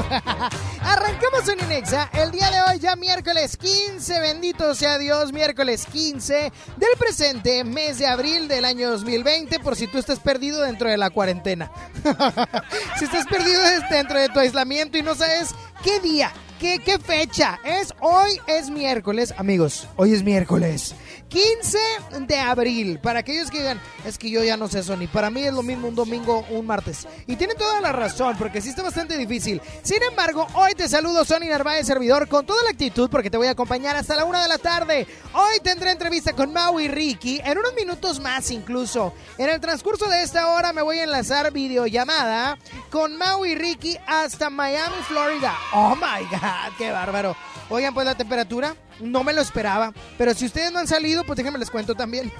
Arrancamos en Inexa el día de hoy, ya miércoles 15, bendito sea Dios, miércoles 15 del presente mes de abril del año 2020, por si tú estás perdido dentro de la cuarentena. si estás perdido dentro de tu aislamiento y no sabes qué día, qué, qué fecha es, hoy es miércoles, amigos, hoy es miércoles. 15 de abril. Para aquellos que digan, es que yo ya no sé Sony. Para mí es lo mismo un domingo, un martes. Y tiene toda la razón, porque sí está bastante difícil. Sin embargo, hoy te saludo Sony Narváez, servidor, con toda la actitud, porque te voy a acompañar hasta la una de la tarde. Hoy tendré entrevista con Mau y Ricky, en unos minutos más incluso. En el transcurso de esta hora me voy a enlazar videollamada con Mau y Ricky hasta Miami, Florida. Oh my God, qué bárbaro. Oigan, pues la temperatura, no me lo esperaba. Pero si ustedes no han salido, pues déjenme les cuento también.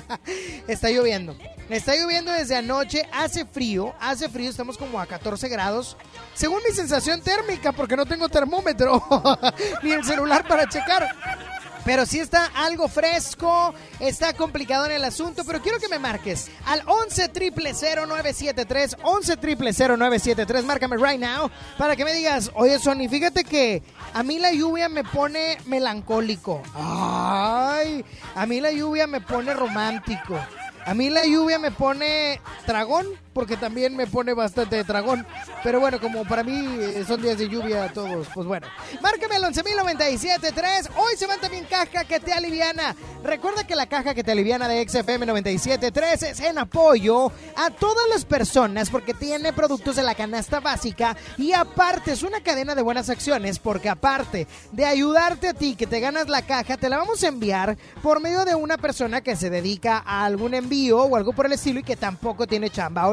Está lloviendo. Está lloviendo desde anoche, hace frío, hace frío, estamos como a 14 grados. Según mi sensación térmica, porque no tengo termómetro ni el celular para checar. Pero sí está algo fresco, está complicado en el asunto, pero quiero que me marques al 11 0973 11 0973 márcame right now, para que me digas, oye Sony, fíjate que a mí la lluvia me pone melancólico. Ay, a mí la lluvia me pone romántico. A mí la lluvia me pone dragón, porque también me pone bastante dragón. Pero bueno, como para mí eh, son días de lluvia todos, pues bueno. Márcame al 11.097.3. Hoy se van también caja que te aliviana. Recuerda que la caja que te aliviana de XFM 97.3 es en apoyo a todas las personas porque tiene productos de la canasta básica y aparte es una cadena de buenas acciones porque aparte de ayudarte a ti que te ganas la caja, te la vamos a enviar por medio de una persona que se dedica a algún envío o algo por el estilo y que tampoco tiene chamba.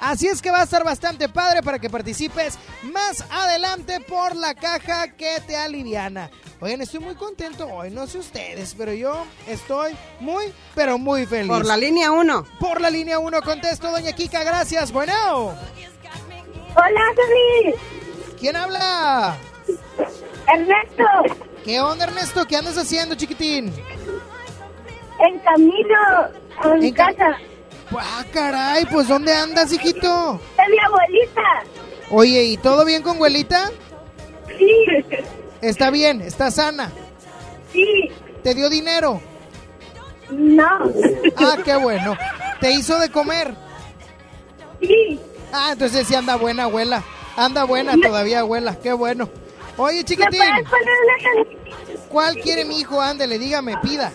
Así es que va a estar bastante padre para que participes más adelante por la caja que te aliviana. Oigan, estoy muy contento hoy, no sé ustedes, pero yo estoy muy, pero muy feliz. Por la línea 1. Por la línea 1 contesto, doña Kika, gracias. Bueno. Hola, Sony. ¿Quién habla? Ernesto. ¿Qué onda, Ernesto? ¿Qué andas haciendo, chiquitín? En camino a mi En ca- casa. Ah, caray, pues ¿dónde andas, hijito? De mi abuelita. Oye, ¿y todo bien con abuelita? Sí. Está bien, está sana. Sí. ¿Te dio dinero? No. Ah, qué bueno. ¿Te hizo de comer? Sí. Ah, entonces sí anda buena, abuela. Anda buena todavía, abuela. Qué bueno. Oye, ¿Me chiquitín, puedes poner una? ¿cuál quiere mi hijo? Ándele, dígame, pida.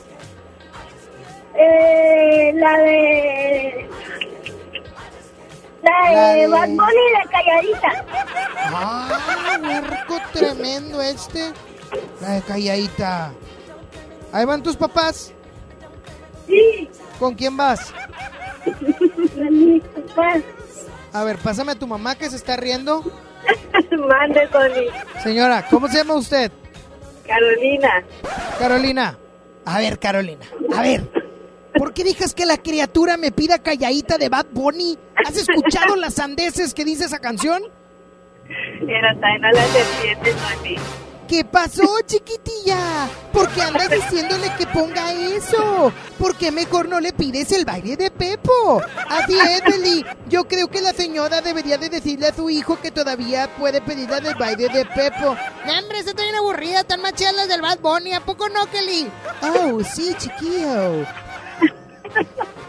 Eh, la de... La de, La de- Bad Bunny de Calladita. Ah, huerco tremendo este. La de calladita. Ahí van tus papás. Sí. ¿Con quién vas? Con mis papás. A ver, pásame a tu mamá que se está riendo. Mande, Sony. Señora, ¿cómo se llama usted? Carolina. Carolina. A ver, Carolina. A ver. ¿Por qué dejas que la criatura me pida calladita de Bad Bunny? ¿Has escuchado las sandeces que dice esa canción? Era Taina la serpiente, Sony. ¿Qué pasó, chiquitilla? ¿Por qué andas diciéndole que ponga eso? ¿Por qué mejor no le pides el baile de Pepo? A ti, Emily, yo creo que la señora debería de decirle a su hijo que todavía puede pedirle el baile de Pepo. No, hombre, está bien aburrida, tan machidas las del Bad Bunny, ¿a poco no, Kelly? Oh, sí, chiquillo.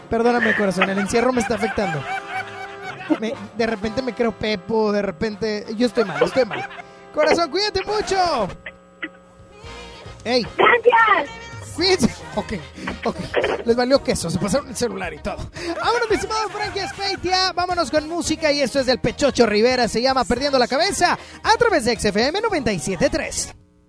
Perdóname, corazón, el encierro me está afectando. Me- de repente me creo Pepo, de repente... Yo estoy mal, estoy mal. Corazón, cuídate mucho. Ey, Gracias. Cuídense. Ok, ok. Les valió queso, se pasaron el celular y todo. Vámonos, mi estimado Frankie Speitia. Vámonos con música y esto es del Pechocho Rivera. Se llama Perdiendo la Cabeza a través de XFM 97.3.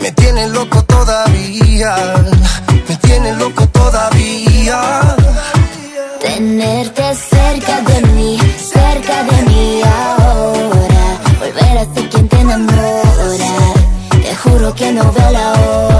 Me tiene loco todavía, me tiene loco todavía. Tenerte cerca de mí, cerca de mí ahora. Volver a ser quien te enamora. Te juro que no veo la hora.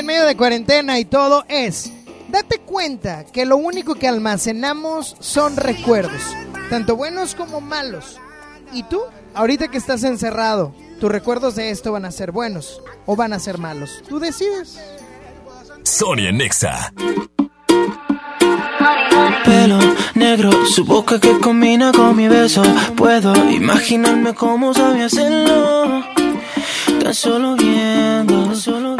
en medio de cuarentena y todo es, date cuenta que lo único que almacenamos son recuerdos, tanto buenos como malos. ¿Y tú? Ahorita que estás encerrado, tus recuerdos de esto van a ser buenos o van a ser malos. Tú decides. Sonia Nexa. Pelo negro, su boca que combina con mi beso. Puedo imaginarme cómo sabía hacerlo. Tan solo viendo, tan solo viendo.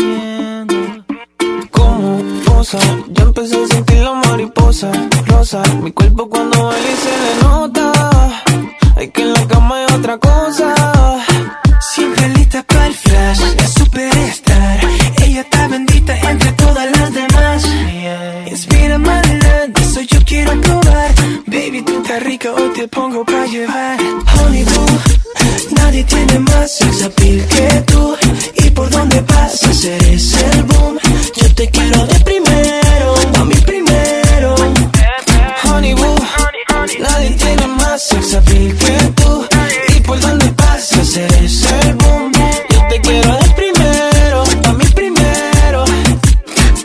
Como posa, ya empecé a sentir la mariposa rosa. Mi cuerpo cuando baila y se le nota. Hay que en la cama hay otra cosa. Siempre lista para el flash, la superstar. Ella está bendita entre todas las demás. Inspira adelante, eso yo quiero probar. Baby, tú estás rica, hoy te pongo para llevar. Honey boo, nadie tiene más sex que tú. Y por donde pasas eres el boom. Te quiero de primero, a mí primero. Honey boo, nadie tiene más sex appeal que tú. Y por donde pasas eres el boom. Yo te quiero de primero, a mí primero.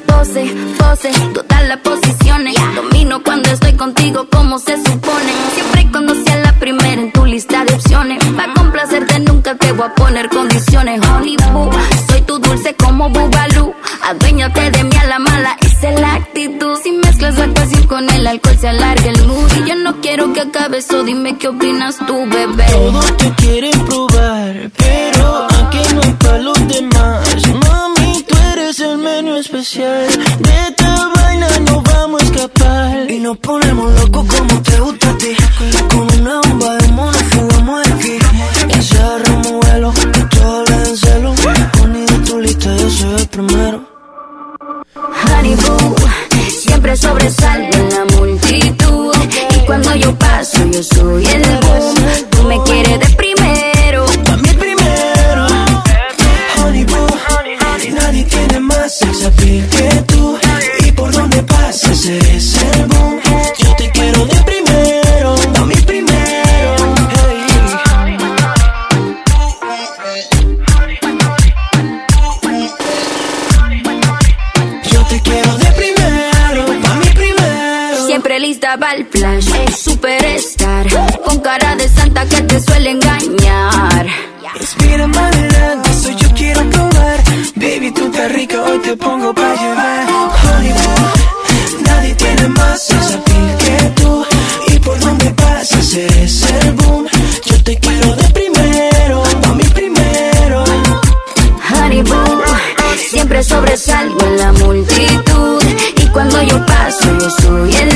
Pose, pose, todas las posiciones. Domino cuando estoy contigo como se supone. Siempre cuando sea la primera en tu lista de opciones. Para complacerte nunca te voy a poner condiciones. Honey boo, soy tu dulce como bubalú. Aduéñate de mí a la mala, esa es la actitud. Si mezclas la pasión con el alcohol se alarga el mood. Y yo no quiero que acabe eso, dime qué opinas tú, bebé. Todos te quieren probar, pero aquí no hay para los demás. Mami, tú eres el menú especial. De esta vaina no vamos a escapar. Y nos ponemos locos como te gusta a ti. Con una bomba de mono fumamos aquí. Y se agarramos vuelo, que tú hablas en celo. Honey, de tu lista yo soy el primero. Honey boo, siempre sobresalgo en la multitud. Y cuando yo paso, yo soy el boom. Tú me quieres de primero. Mí primero. Honey boo, nadie tiene más sex que tú. Y por donde pasas eres el flash, superstar. Con cara de santa que te suele engañar. Respira adelante, eso yo quiero probar. Baby, tú estás rica, hoy te pongo pa' llevar. Hollywood, nadie tiene más sex appeal que tú. Y por donde pasas eres el boom. Yo te quiero de primero, a mí primero. Honey boo, siempre sobresalgo en la multitud. Y cuando yo paso, yo soy el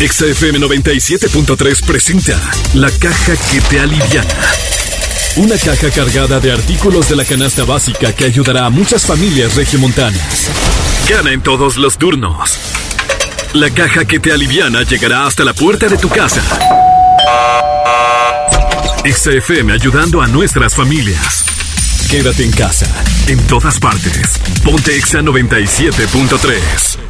XFM 97.3 presenta La Caja que te aliviana. Una caja cargada de artículos de la canasta básica que ayudará a muchas familias regiomontanas. Gana en todos los turnos. La caja que te aliviana llegará hasta la puerta de tu casa. XFM ayudando a nuestras familias. Quédate en casa, en todas partes. Ponte Exa 97.3.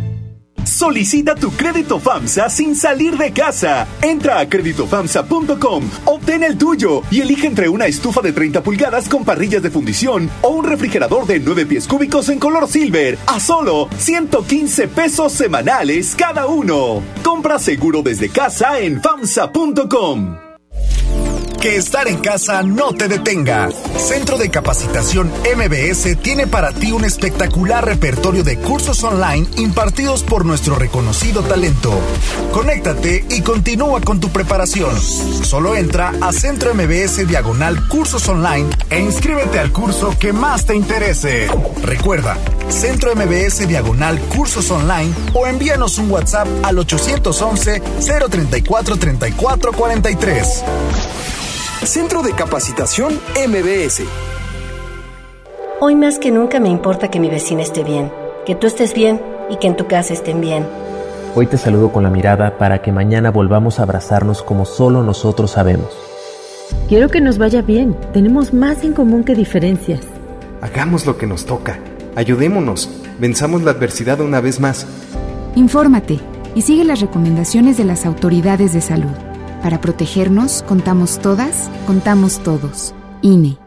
Solicita tu crédito FAMSA sin salir de casa. Entra a créditofamsa.com, obtén el tuyo y elige entre una estufa de 30 pulgadas con parrillas de fundición o un refrigerador de 9 pies cúbicos en color silver a solo 115 pesos semanales cada uno. Compra seguro desde casa en FAMSA.com. Que estar en casa no te detenga. Centro de Capacitación MBS tiene para ti un espectacular repertorio de cursos online impartidos por nuestro reconocido talento. Conéctate y continúa con tu preparación. Solo entra a Centro MBS Diagonal Cursos Online e inscríbete al curso que más te interese. Recuerda, Centro MBS Diagonal Cursos Online o envíanos un WhatsApp al 811 034 34 43. Centro de Capacitación MBS. Hoy más que nunca me importa que mi vecina esté bien, que tú estés bien y que en tu casa estén bien. Hoy te saludo con la mirada para que mañana volvamos a abrazarnos como solo nosotros sabemos. Quiero que nos vaya bien. Tenemos más en común que diferencias. Hagamos lo que nos toca. Ayudémonos. Venzamos la adversidad una vez más. Infórmate y sigue las recomendaciones de las autoridades de salud. Para protegernos, contamos todas, contamos todos. INE.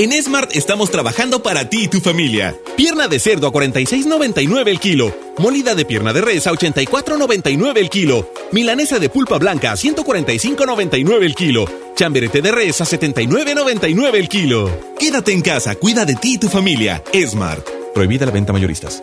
En Smart estamos trabajando para ti y tu familia. Pierna de cerdo a 46.99 el kilo. Molida de pierna de res a 84.99 el kilo. Milanesa de pulpa blanca a 145.99 el kilo. Chamberete de res a 79.99 el kilo. Quédate en casa, cuida de ti y tu familia. Smart. Prohibida la venta mayoristas.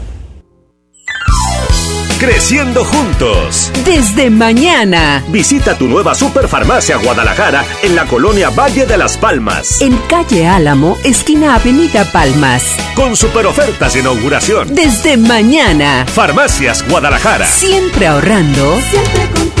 Creciendo juntos. Desde mañana. Visita tu nueva Superfarmacia Guadalajara en la colonia Valle de las Palmas. En calle Álamo, esquina Avenida Palmas. Con super ofertas de inauguración. Desde mañana. Farmacias Guadalajara. Siempre ahorrando. Siempre contigo.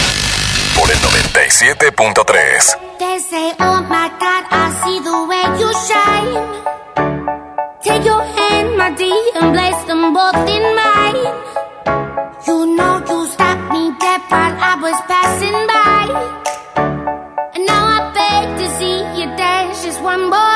por el 97.3. They say, oh my God, I see the way you shine. Take your hand, my dear, and place them both in mine. You know you stopped me dead while I was passing by. And now I beg to see you dance just one more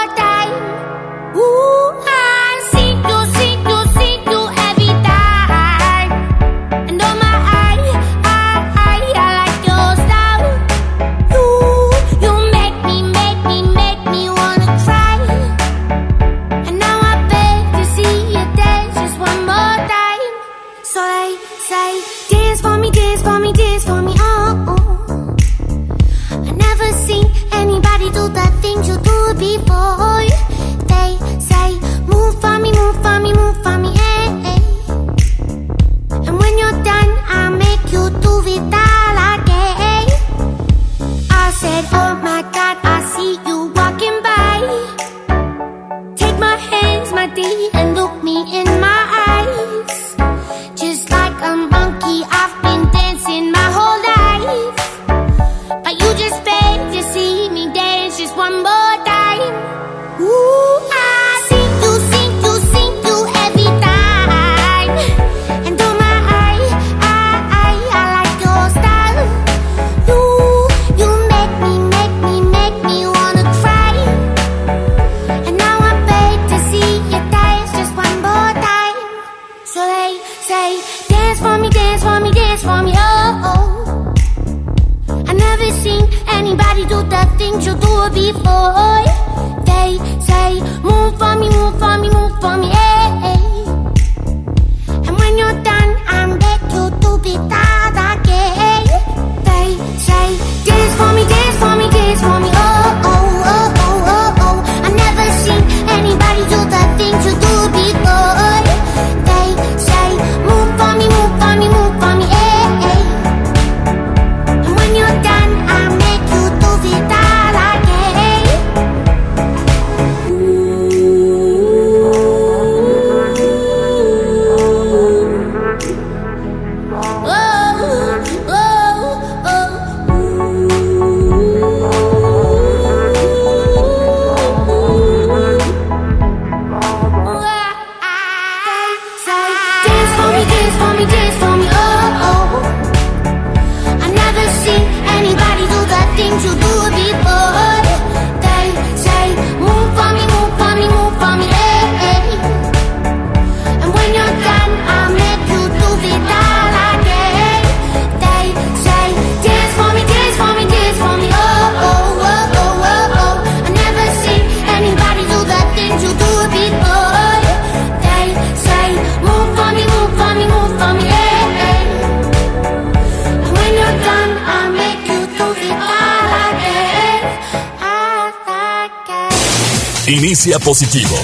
Inicia positivo.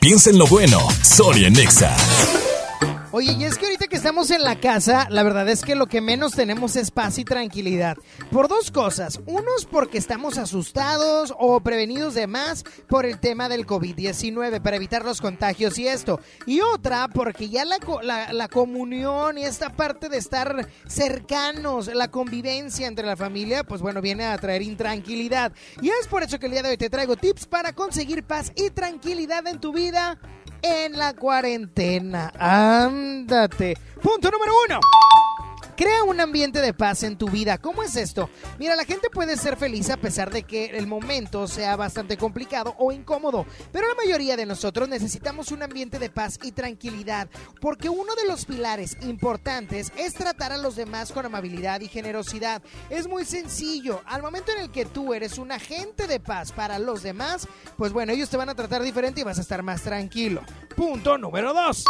Piensa en lo bueno. En Nexa. Oye, y es que estamos en la casa, la verdad es que lo que menos tenemos es paz y tranquilidad. Por dos cosas. Uno es porque estamos asustados o prevenidos de más por el tema del COVID-19 para evitar los contagios y esto. Y otra porque ya la, la, la comunión y esta parte de estar cercanos, la convivencia entre la familia, pues bueno, viene a traer intranquilidad. Y es por eso que el día de hoy te traigo tips para conseguir paz y tranquilidad en tu vida en la cuarentena. Ándate. Punto número uno. Crea un ambiente de paz en tu vida. ¿Cómo es esto? Mira, la gente puede ser feliz a pesar de que el momento sea bastante complicado o incómodo, pero la mayoría de nosotros necesitamos un ambiente de paz y tranquilidad, porque uno de los pilares importantes es tratar a los demás con amabilidad y generosidad. Es muy sencillo, al momento en el que tú eres un agente de paz para los demás, pues bueno, ellos te van a tratar diferente y vas a estar más tranquilo. Punto número 2.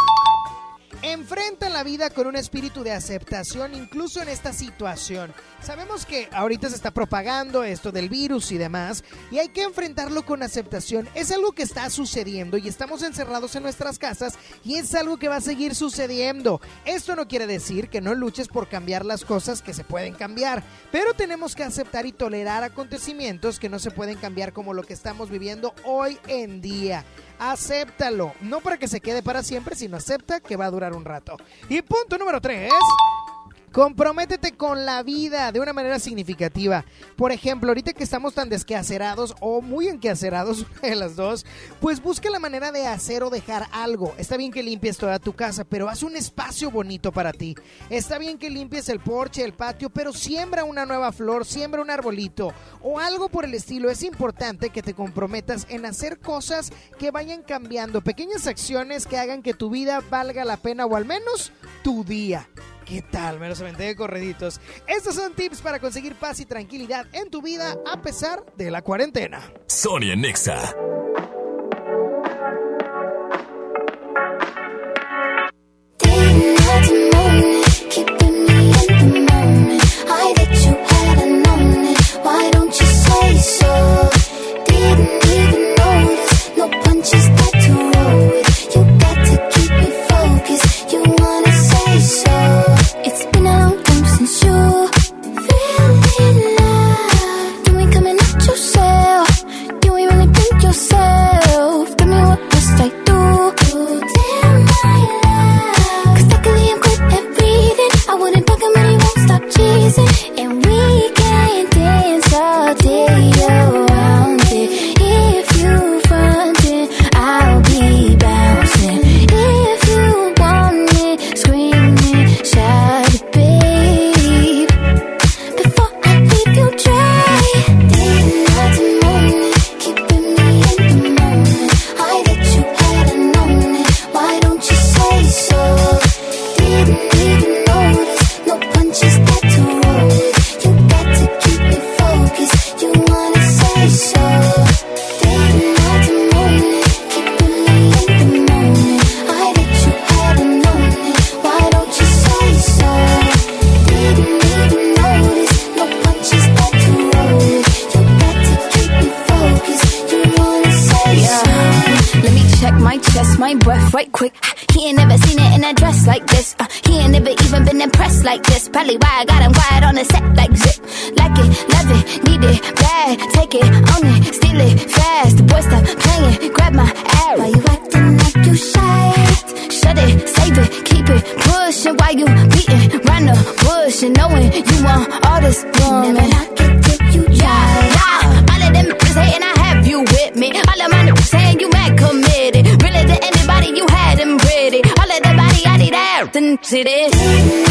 Enfrentan la vida con un espíritu de aceptación, incluso en esta situación. Sabemos que ahorita se está propagando esto del virus y demás, y hay que enfrentarlo con aceptación. Es algo que está sucediendo y estamos encerrados en nuestras casas y es algo que va a seguir sucediendo. Esto no quiere decir que no luches por cambiar las cosas que se pueden cambiar, pero tenemos que aceptar y tolerar acontecimientos que no se pueden cambiar como lo que estamos viviendo hoy en día acéptalo. No para que se quede para siempre, sino acepta que va a durar un rato. Y punto número 3. Comprométete con la vida de una manera significativa. Por ejemplo, ahorita que estamos tan desquacerados o muy enquacerados, de las dos, pues busca la manera de hacer o dejar algo. Está bien que limpies toda tu casa, pero haz un espacio bonito para ti. Está bien que limpies el porche, el patio, pero siembra una nueva flor, siembra un arbolito o algo por el estilo. Es importante que te comprometas en hacer cosas que vayan cambiando, pequeñas acciones que hagan que tu vida valga la pena o al menos tu día. ¿Qué tal? Me los aventé de correditos. Estos son tips para conseguir paz y tranquilidad en tu vida a pesar de la cuarentena. Sonia Nexa. And we can dance all day like this. Probably why I got him quiet on the set like zip. Like it, love it, need it, bad. Take it, own it, steal it, fast. The boy stop playing, grab my ass. Why you acting like you shy? Shut it, save it, keep it pushing while you beating round the bush and knowing you want all this woman. Never knock it till you Yeah, yeah. All of them is hating, I have you with me. All of my niggas saying you mad committed. Really to anybody you had them pretty. All of the body I need out and see this.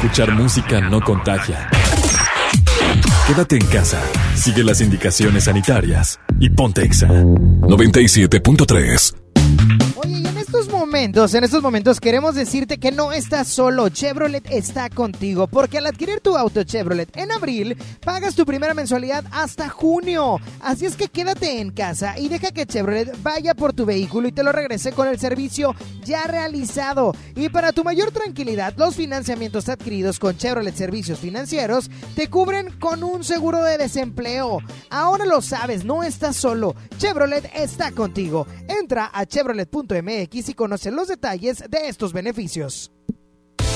Escuchar música no contagia. Quédate en casa, sigue las indicaciones sanitarias y ponte Exa 97.3. momentos, en estos momentos queremos decirte que no estás solo. Chevrolet está contigo, porque al adquirir tu auto Chevrolet en abril, pagas tu primera mensualidad hasta junio. Así es que quédate en casa y deja que Chevrolet vaya por tu vehículo y te lo regrese con el servicio ya realizado. Y para tu mayor tranquilidad, los financiamientos adquiridos con Chevrolet Servicios Financieros te cubren con un seguro de desempleo. Ahora lo sabes, no estás solo. Chevrolet está contigo. Entra a chevrolet.mx y conoce los detalles de estos beneficios.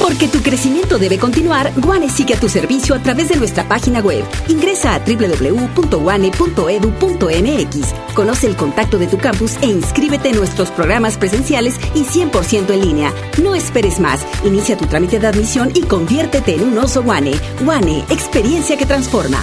Porque tu crecimiento debe continuar, Guane sigue a tu servicio a través de nuestra página web. Ingresa a www.guane.edu.mx. Conoce el contacto de tu campus e inscríbete en nuestros programas presenciales y 100% en línea. No esperes más. Inicia tu trámite de admisión y conviértete en un oso Guane. Guane, experiencia que transforma.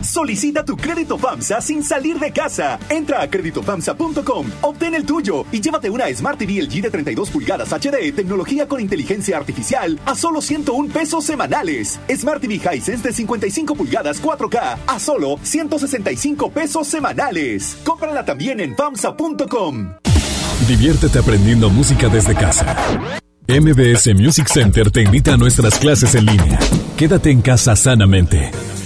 Solicita tu crédito FAMSA sin salir de casa. Entra a créditofamsa.com, obtén el tuyo y llévate una Smart TV LG de 32 pulgadas HD, tecnología con inteligencia artificial, a solo 101 pesos semanales. Smart TV Hisense de 55 pulgadas 4K, a solo 165 pesos semanales. Cómprala también en famsa.com. Diviértete aprendiendo música desde casa. MBS Music Center te invita a nuestras clases en línea. Quédate en casa sanamente.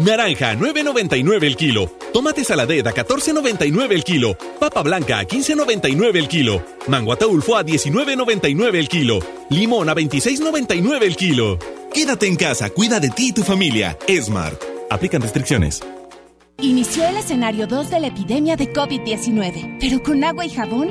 Naranja, 9.99 el kilo. Tomate saladera, 14.99 el kilo. Papa blanca, 15.99 el kilo. Mango ataulfo a 19.99 el kilo. Limón a 26.99 el kilo. Quédate en casa, cuida de ti y tu familia. Smart. Aplican restricciones. Inició el escenario 2 de la epidemia de COVID-19, pero con agua y jabón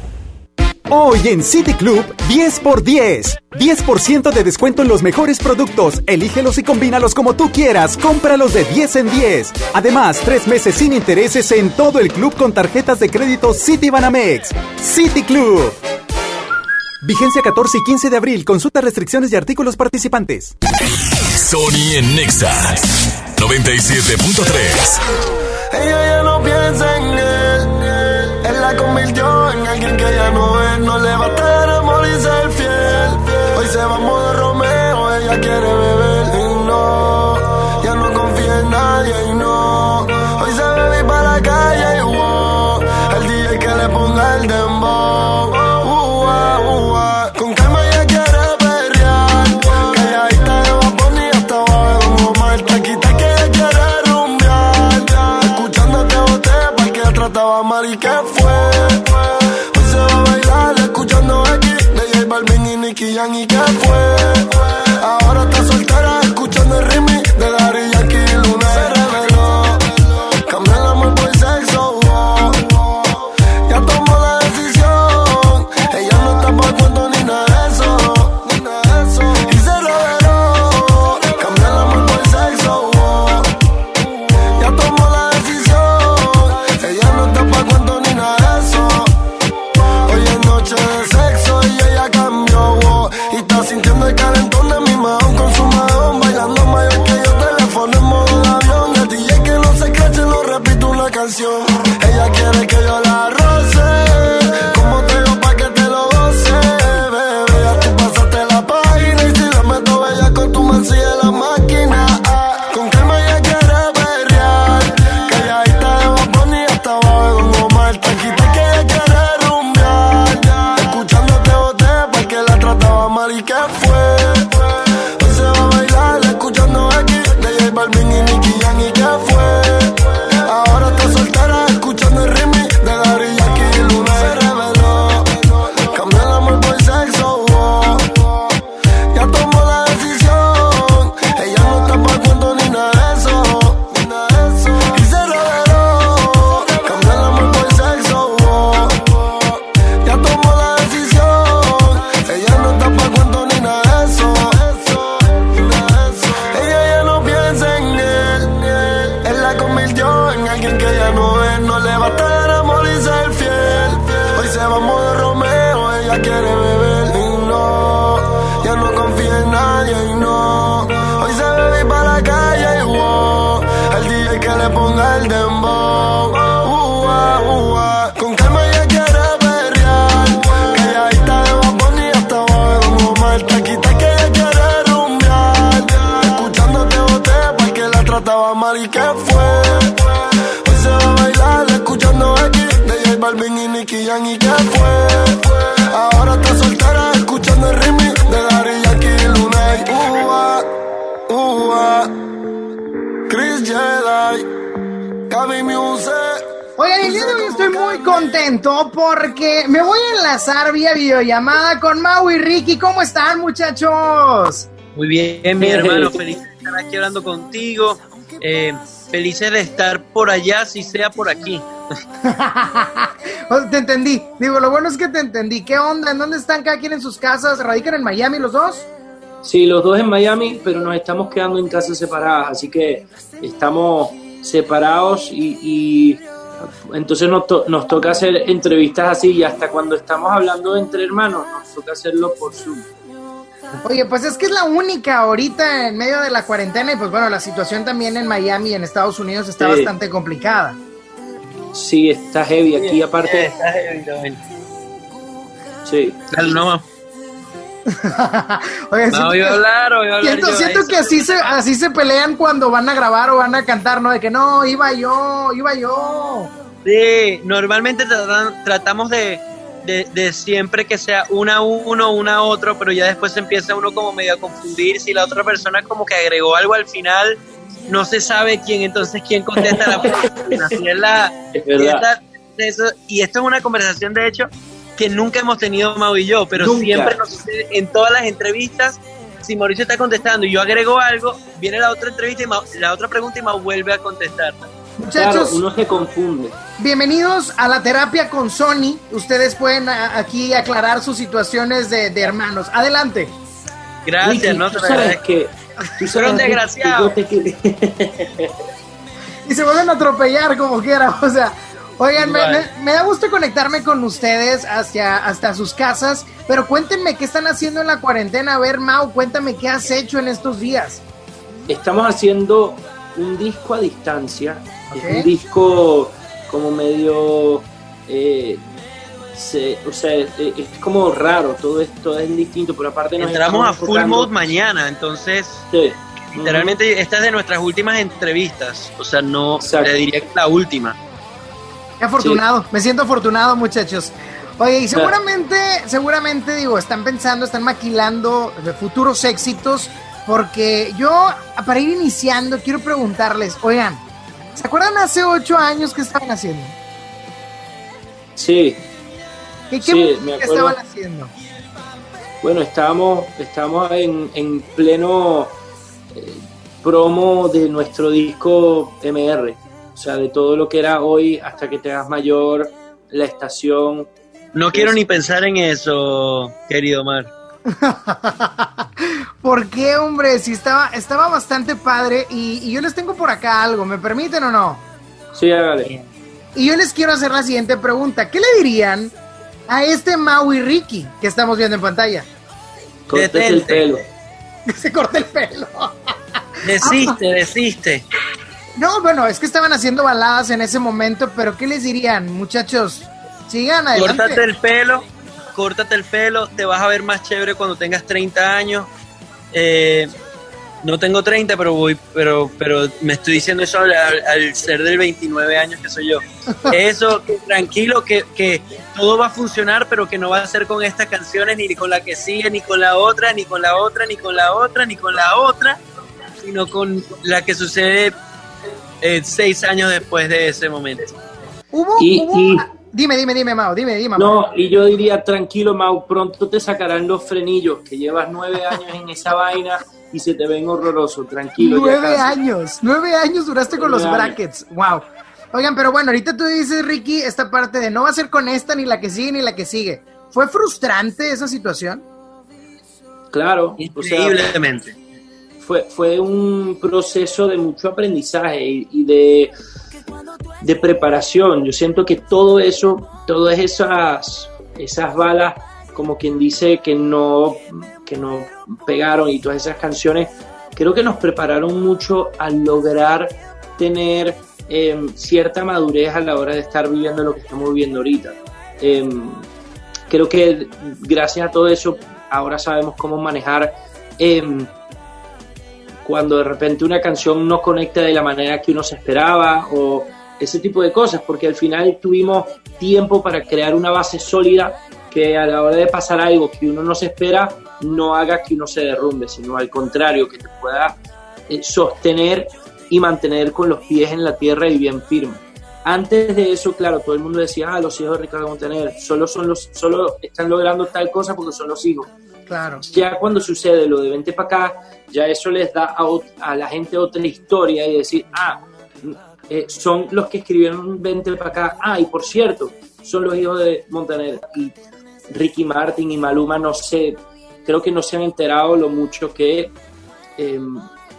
Hoy en City Club, 10 por 10. 10% de descuento en los mejores productos. Elígelos y combínalos como tú quieras. Cómpralos de 10 en 10. Además, tres meses sin intereses en todo el club con tarjetas de crédito City Banamex. City Club. Vigencia 14 y 15 de abril. Consulta restricciones y artículos participantes. Sony en Nexa 97.3. Ella ya no piensa en él. Él la convirtió en alguien que ya no es. No le va a estar amor y ser fiel. Hoy se va a modo Romeo. Ella quiere beber y no. Ya no confía en nadie y no. Hoy se bebe para la calle y wow. El DJ que le ponga el dembow. Uh, young, you got enlazar vía videollamada con Mau y Ricky. ¿Cómo están, muchachos? Muy bien, mi hermano, feliz de estar aquí hablando contigo. Eh, felices de estar por allá, si sea por aquí. Te entendí. Digo, lo bueno es que te entendí. ¿Qué onda? ¿En dónde están cada quien en sus casas? ¿Radican en Miami los dos? Sí, los dos en Miami, pero nos estamos quedando en casas separadas, así que estamos separados y, y entonces nos, to- nos toca hacer entrevistas así y hasta cuando estamos hablando entre hermanos nos toca hacerlo por Zoom. Oye, pues es que es la única ahorita en medio de la cuarentena y pues bueno, la situación también en Miami, en Estados Unidos, está Sí. bastante complicada. Sí, está heavy aquí aparte. Está heavy, ven. Sí. Dale, no, Mau. Oye, No, siento iba a que- hablar a hablar Siento, yo, siento eso. que así se, así se pelean cuando van a grabar o van a cantar, ¿no? De que no, iba yo, iba yo. Sí, normalmente tratan- tratamos de, de, de siempre que sea una uno, una otro, pero ya después se empieza uno como medio a confundir si la otra persona como que agregó algo al final, no se sabe quién, entonces quién contesta la pregunta. Así es la, Es verdad. y esta- eso- y esto es una conversación, de hecho, que nunca hemos tenido Mau y yo, pero Nunca. siempre nos sucede en todas las entrevistas. Si Mauricio está contestando y yo agrego algo, viene la otra entrevista y Mau- la otra pregunta y Mau vuelve a contestar. Muchachos, Claro, uno se confunde. bienvenidos a la terapia con Sony. Ustedes pueden a- aquí aclarar sus situaciones de, de hermanos. Adelante. Gracias, Ricky, ¿no? Te sabes que... Tú sabes, que desgraciado. yo te quería- y se vuelven a atropellar como quiera. O sea, oigan, me, me- me da gusto conectarme con ustedes hacia, hasta sus casas, pero cuéntenme qué están haciendo en la cuarentena. A ver, Mau, cuéntame qué has hecho en estos días. Estamos haciendo un disco a distancia. Es un disco como medio... eh, se- o sea, eh, es como raro, todo esto es distinto, pero aparte nos Entramos a full enfocando- mode mañana, entonces Sí. literalmente esta es de nuestras últimas entrevistas, o sea, no le diría que es la última. Qué afortunado, me siento afortunado, muchachos. Oye, y Claro. seguramente, seguramente, digo, están pensando, están maquilando de futuros éxitos, porque yo, para ir iniciando, quiero preguntarles, oigan, ¿se acuerdan hace ocho años que estaban haciendo? Sí, ¿Qué, qué Sí, música me acuerdo. estaban haciendo? bueno, estábamos, estábamos en, en pleno eh, promo de nuestro disco MR, sea, de todo lo que era hoy hasta que te hagas mayor, la estación. No quiero ni pensar en eso, querido Mar. ¿Por qué, hombre? Si estaba, estaba bastante padre y, y yo les tengo por acá algo, ¿me permiten o no? Sí, hágale. Y yo les quiero hacer la siguiente pregunta. ¿Qué le dirían a este Mau y Ricky que estamos viendo en pantalla? Córtate el pelo. Que se corte el pelo. Desiste, desiste. No, bueno, es que estaban haciendo baladas en ese momento, pero ¿qué les dirían, muchachos? Sigan adelante. Córtate el pelo, córtate el pelo, te vas a ver más chévere cuando tengas 30 años. Eh, no tengo 30, pero voy, pero, pero me estoy diciendo eso al, ser del 29 años que soy yo. Eso, que tranquilo, que, que todo va a funcionar, pero que no va a ser con estas canciones, ni con la que sigue, ni con la otra, ni con la otra, ni con la otra, ni con la otra, sino con la que sucede eh, seis años después de ese momento. Hubo, Y- hubo- y- Dime, dime, dime, Mau, dime, dime. Mau. No, y yo diría, tranquilo, Mau, pronto te sacarán los frenillos, que llevas nueve años en esa vaina y se te ven horrorosos, tranquilo. ya Nueve años, nueve años duraste con los años. brackets. Wow. Oigan, pero bueno, ahorita tú dices, Ricky, esta parte de no va a ser con esta, ni la que sigue, ni la que sigue. ¿Fue frustrante esa situación? Claro, o sea, Increíblemente. Fue, un proceso de mucho aprendizaje y, de, de preparación. Yo siento que todo eso, todas esas, esas balas, como quien dice que no, que no pegaron y todas esas canciones, creo que nos prepararon mucho a lograr tener em, cierta madurez a la hora de estar viviendo lo que estamos viviendo ahorita. Em, creo que gracias a todo eso ahora sabemos cómo manejar em, cuando de repente una canción no conecta de la manera que uno se esperaba o ese tipo de cosas, porque al final tuvimos tiempo para crear una base sólida que a la hora de pasar algo que uno no se espera, no haga que uno se derrumbe, sino al contrario, que te pueda eh, sostener y mantener con los pies en la tierra y bien firme. Antes de eso, claro, todo el mundo decía, ah, los hijos de Ricardo Montaner solo, son los, solo están logrando tal cosa porque son los hijos. Claro. Ya cuando sucede lo de vente para acá, ya eso les da a, la gente otra historia y decir, ah, eh, son los que escribieron vente para acá. Ah, y por cierto, son los hijos de Montaner. Y Ricky Martin y Maluma, no sé, creo que no se han enterado lo mucho que eh,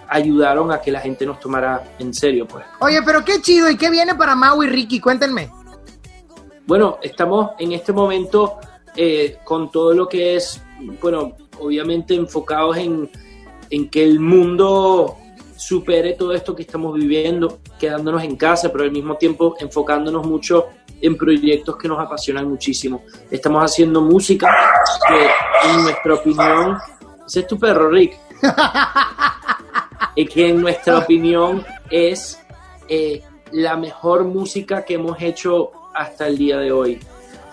ayudaron a que la gente nos tomara en serio, pues. Oye, pero qué chido y qué viene para Mau y Ricky, cuéntenme. Bueno, estamos en este momento eh, con todo lo que es, bueno, obviamente enfocados en, en que el mundo supere todo esto que estamos viviendo, quedándonos en casa, pero al mismo tiempo enfocándonos mucho en proyectos que nos apasionan muchísimo. Estamos haciendo música que, en nuestra opinión, ese es tu perro, Rick. y que en nuestra opinión es eh, la mejor música que hemos hecho hasta el día de hoy.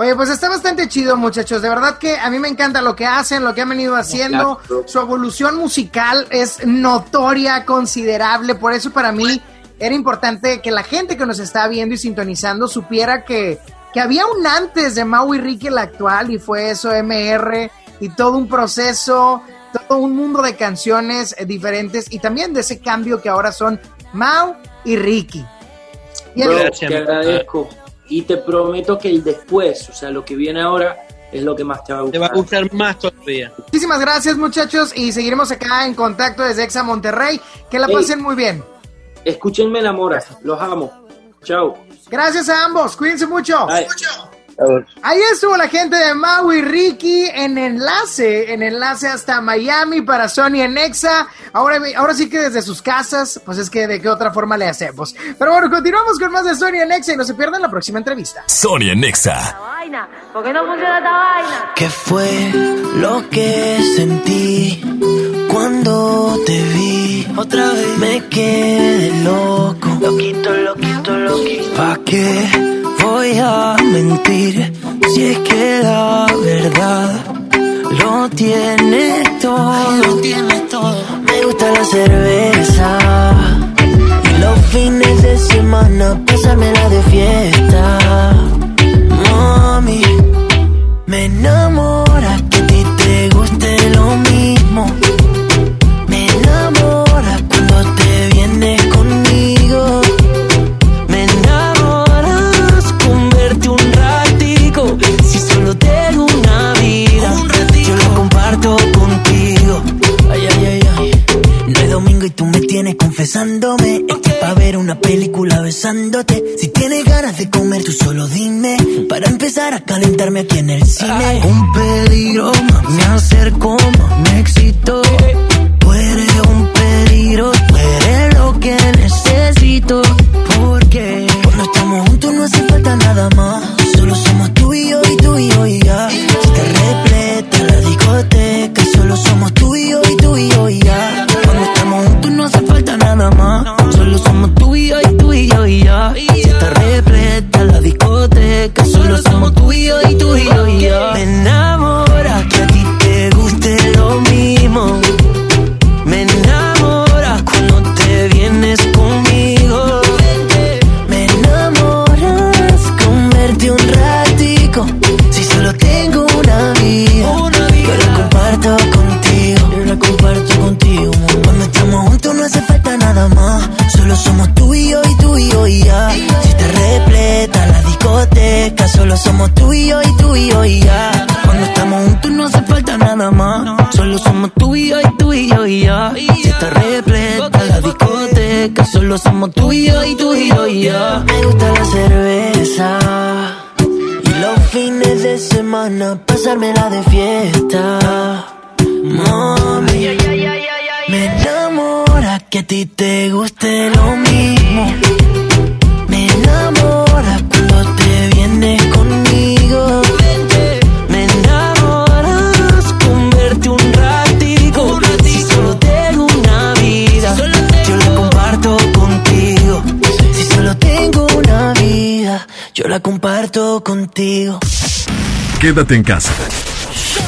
Oye, pues está bastante chido, muchachos. De verdad que a mí me encanta lo que hacen, lo que han venido haciendo. Su evolución musical es notoria, considerable. Por eso para mí era importante que la gente que nos está viendo y sintonizando supiera que, que había un antes de Mau y Ricky el actual y fue eso, MR, y todo un proceso, todo un mundo de canciones eh, diferentes y también de ese cambio que ahora son Mau y Ricky. Y el- Bro, te agradezco y te prometo que el después, o sea, lo que viene ahora, es lo que más te va a gustar. Te va a gustar más todavía. Muchísimas gracias, muchachos, y seguiremos acá en contacto desde Exa Monterrey. Que la Ey. pasen muy bien. Escúchenme la mora, los amo. Chao. Gracias a ambos, cuídense mucho. Ahí estuvo la gente de Mau y Ricky en enlace, en enlace hasta Miami para Sony en Exa. Ahora, ahora sí que desde sus casas, pues es que de qué otra forma le hacemos. Pero bueno, continuamos con más de Sony en Exa y no se pierdan la próxima entrevista. Sonia Nexa. Vaina, ¿por qué no funciona esta vaina? ¿Qué fue lo que sentí cuando te vi? Otra vez me quedé loco. Loquito, loquito, loquito. ¿Pa' qué voy a mentir si es que la verdad lo tiene todo? lo tiene todo. Me gusta la cerveza y los fines de semana pasármela de fiesta. Mami, me enamora que a ti te guste lo mismo. Y tú me tienes confesándome. Estoy pa' ver una película besándote. Si tienes ganas de comer, tú solo dime. Para empezar a calentarme aquí en el cine. Un peligro, más me acerco, más me excito. Tú eres un peligro, tú eres lo que necesito. Porque cuando estamos juntos no hace falta nada más. Solo somos tú y yo y tú y yo y ya. Si te repleta la discoteca, solo somos tú y yo y tú y yo y ya. Falta nada más. Solo somos tú y yo y tú y yo y ya. Si te repleta la discoteca, solo somos tú y yo y tú y yo y ya. Me enamora Solo somos tú y yo y tú y yo y ya. Si te repleta la discoteca, solo somos tú y yo y tú y yo y ya. Cuando estamos juntos no hace falta nada más. Solo somos tú y yo y tú y yo y ya. Si te repleta la discoteca, solo somos tú y yo y tú y yo y ya. Me gusta la cerveza. Y los fines de semana pasármela de fiesta. Mami, me enamora que a ti te guste lo mismo. Me enamora cuando te vienes conmigo. Me enamoras con verte un ratico. Si solo tengo una vida, yo la comparto contigo. Si solo tengo una vida, yo la comparto contigo. Quédate en casa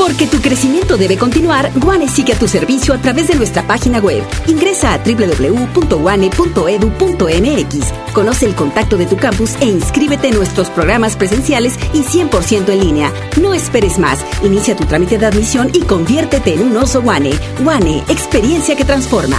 Porque tu crecimiento debe continuar, Guane sigue a tu servicio a través de nuestra página web. Ingresa a www.guane.edu.mx. Conoce el contacto de tu campus e inscríbete en nuestros programas presenciales y 100% en línea. No esperes más. Inicia tu trámite de admisión y conviértete en un oso Guane. Guane, experiencia que transforma.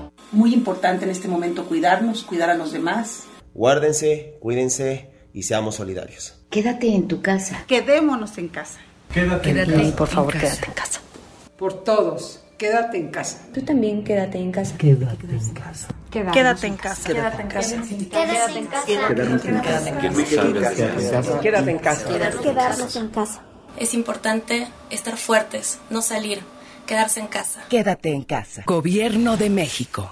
Muy importante en este momento cuidarnos, cuidar a los demás. Guárdense, cuídense y seamos solidarios. Quédate en tu casa. Quedémonos en casa. Quédate, en casa. por favor, quédate en casa. Por todos, quédate en casa. Tú también quédate en casa. Quédate en casa. Quédate en casa. Quédate en casa. Quédate en casa. Quédate en casa. Quedarnos en casa. Es importante estar fuertes, no salir, quedarse en casa. Quédate en casa. Gobierno de México.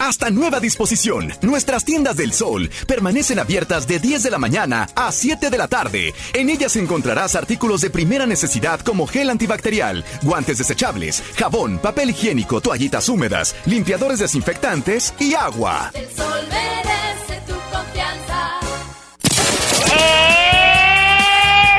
Hasta nueva disposición, nuestras tiendas del sol permanecen abiertas de 10 de la mañana a 7 de la tarde. En ellas encontrarás artículos de primera necesidad como gel antibacterial, guantes desechables, jabón, papel higiénico, toallitas húmedas, limpiadores desinfectantes y agua. El sol merece tu confianza. ¡Eh!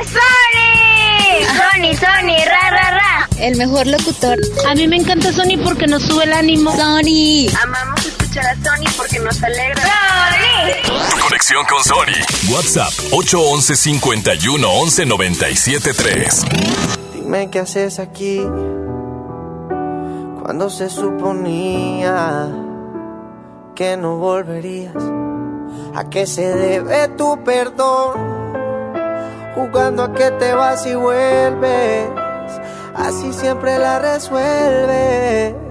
¡Sony! Sony, Sony, ra, ra, ra. El mejor locutor. A mí me encanta Sony porque nos sube el ánimo. Sony. Amamos escuchar a Sony porque nos alegra. ¡Sony! Conexión con Sony. WhatsApp 811 51 11 97 3. Dime qué haces aquí cuando se suponía que no volverías. ¿A qué se debe tu perdón? Jugando a que te vas y vuelves. Así siempre la resuelves.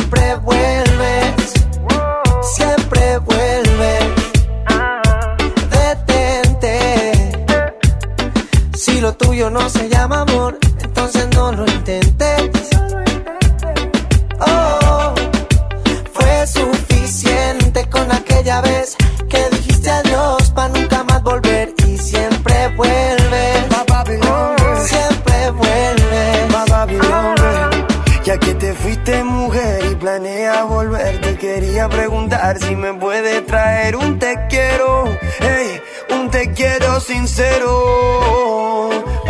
no se llama amor, entonces no lo intentes. Oh, fue suficiente con aquella vez que dijiste adiós para nunca más volver y siempre vuelves. Siempre vuelves. Ya que te fuiste mujer y planea volver, te quería preguntar si me puede traer un te quiero, hey, un te quiero sincero.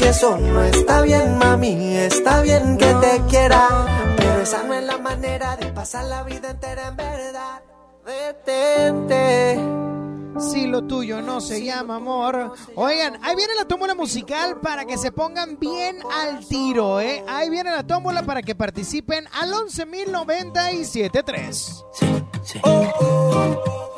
Y eso no está bien, mami. Está bien que te quiera. Pero esa no es la manera de pasar la vida entera en verdad. Detente. Si lo tuyo no se llama amor. Oigan, ahí viene la tómbola musical para que se pongan bien al tiro, ¿eh? Ahí viene la tómbola para que participen al 11.097.3.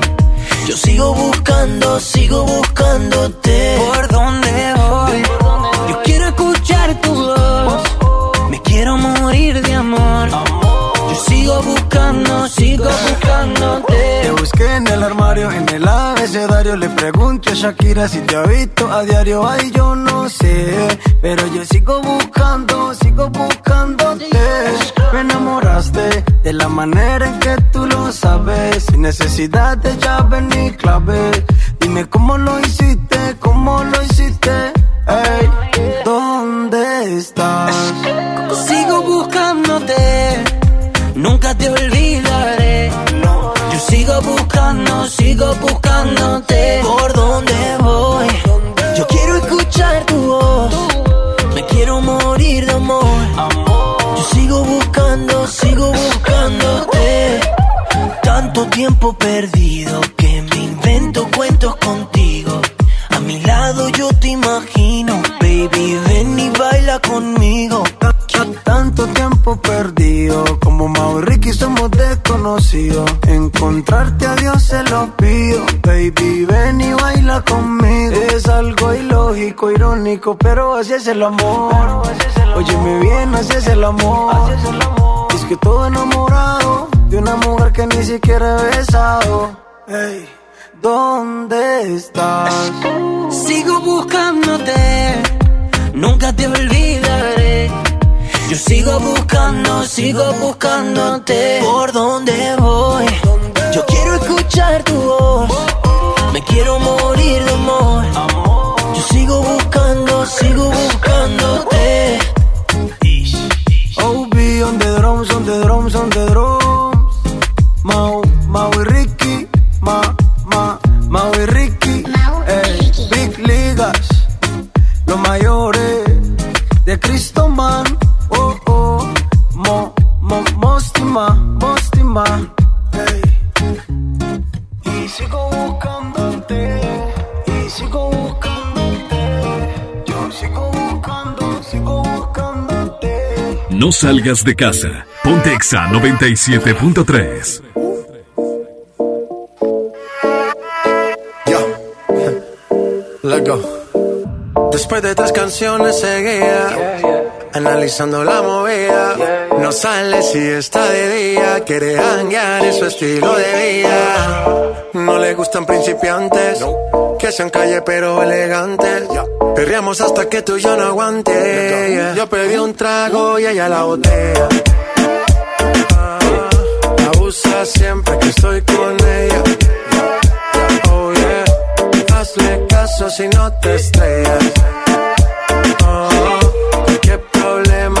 Yo sigo buscando, sigo buscándote. ¿Por dónde voy? Yo quiero escuchar tu voz. Me quiero morir de amor. Yo sigo buscando, sigo buscándote. Te busqué en el armario, en el abecedario. Le pregunto a Shakira si te ha visto a diario. Ay, yo no sé. Pero yo sigo buscando, sigo buscándote. Me enamoraste de la manera en que tú lo sabes. Sin necesidad de llave ni clave. Dime cómo lo hiciste, cómo lo hiciste. Ey, ¿dónde estás? Sigo buscándote, nunca te olvidaré. Yo sigo buscando, sigo buscándote. ¿Por dónde voy? Sigo buscando, sigo buscándote. Tanto tiempo perdido que me invento cuentos contigo. A mi lado yo te imagino, baby, ven y baila conmigo. Tanto tiempo perdido, como Mau somos desconocidos. Encontrarte a Dios se lo pido, baby, ven y baila conmigo. Irónico, pero así es el amor. Óyeme bien, así es el amor. Es que todo enamorado de una mujer que ni siquiera he besado. Ey, ¿dónde estás? Sigo buscándote, nunca te olvidaré. Yo sigo buscando, sigo buscándote. ¿Por dónde voy? Yo quiero escuchar tu voz. Me quiero morir de amor. Sigo buscando, sigo buscándote. OB on the drums, on the drums, on the drums. Mau, Mau y Ricky, Ma, Ma, Mau y Ricky. Ey, Big Ligas, los mayores No salgas de casa. Ponte Exa 97.3. Let's go. Después de tres canciones seguía, analizando la movida. No sale si está de día, quiere hanguear en su estilo de vida. No le gustan principiantes, que sean calle pero elegantes. Perreamos hasta que tú y yo no aguante. Yo pedí un trago y ella la botella. Ah, Abusa siempre que estoy con ella. hazle caso si no te estrellas. Oh, qué problema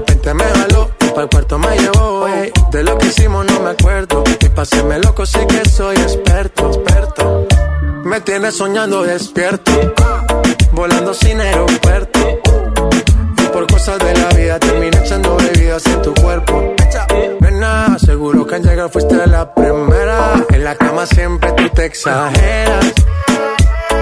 Repente me jaló. Y para el cuarto me llevó. ey. De lo que hicimos no me acuerdo. Y paséme loco, sí que soy experto, experto. Me tienes soñando despierto, volando sin aeropuerto. Y por cosas de la vida terminé echando bebidas en tu cuerpo. Nena, seguro que al llegar fuiste la primera. En la cama siempre tú te exageras.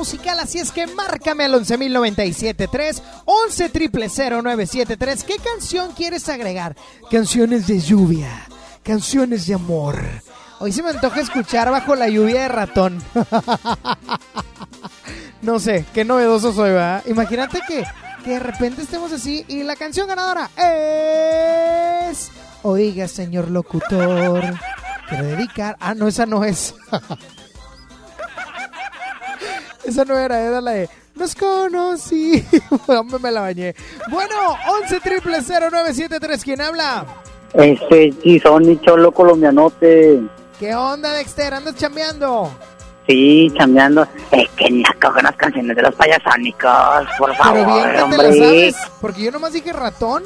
musical, así es que márcame al 11.097.3, 11.000.973. ¿Qué canción quieres agregar? Canciones de lluvia, canciones de amor. Hoy se me antoja escuchar bajo la lluvia de ratón. no sé, qué novedoso soy, ¿verdad? Imagínate que, que de repente estemos así y la canción ganadora es... Oiga, señor locutor, quiero dedicar... Ah, no, esa no es. Esa no era, era la de Nos conocí. Hombre, me la bañé. Bueno, 11 triple 0973. ¿Quién habla? Este, sí, Sony Cholo Colombianote. ¿Qué onda, Dexter? ¿Andas chambeando? Sí, chambeando. Es que naco con las canciones de los payasónicos, por Pero favor, bien que te hombre. sabes. Porque yo nomás dije ratón.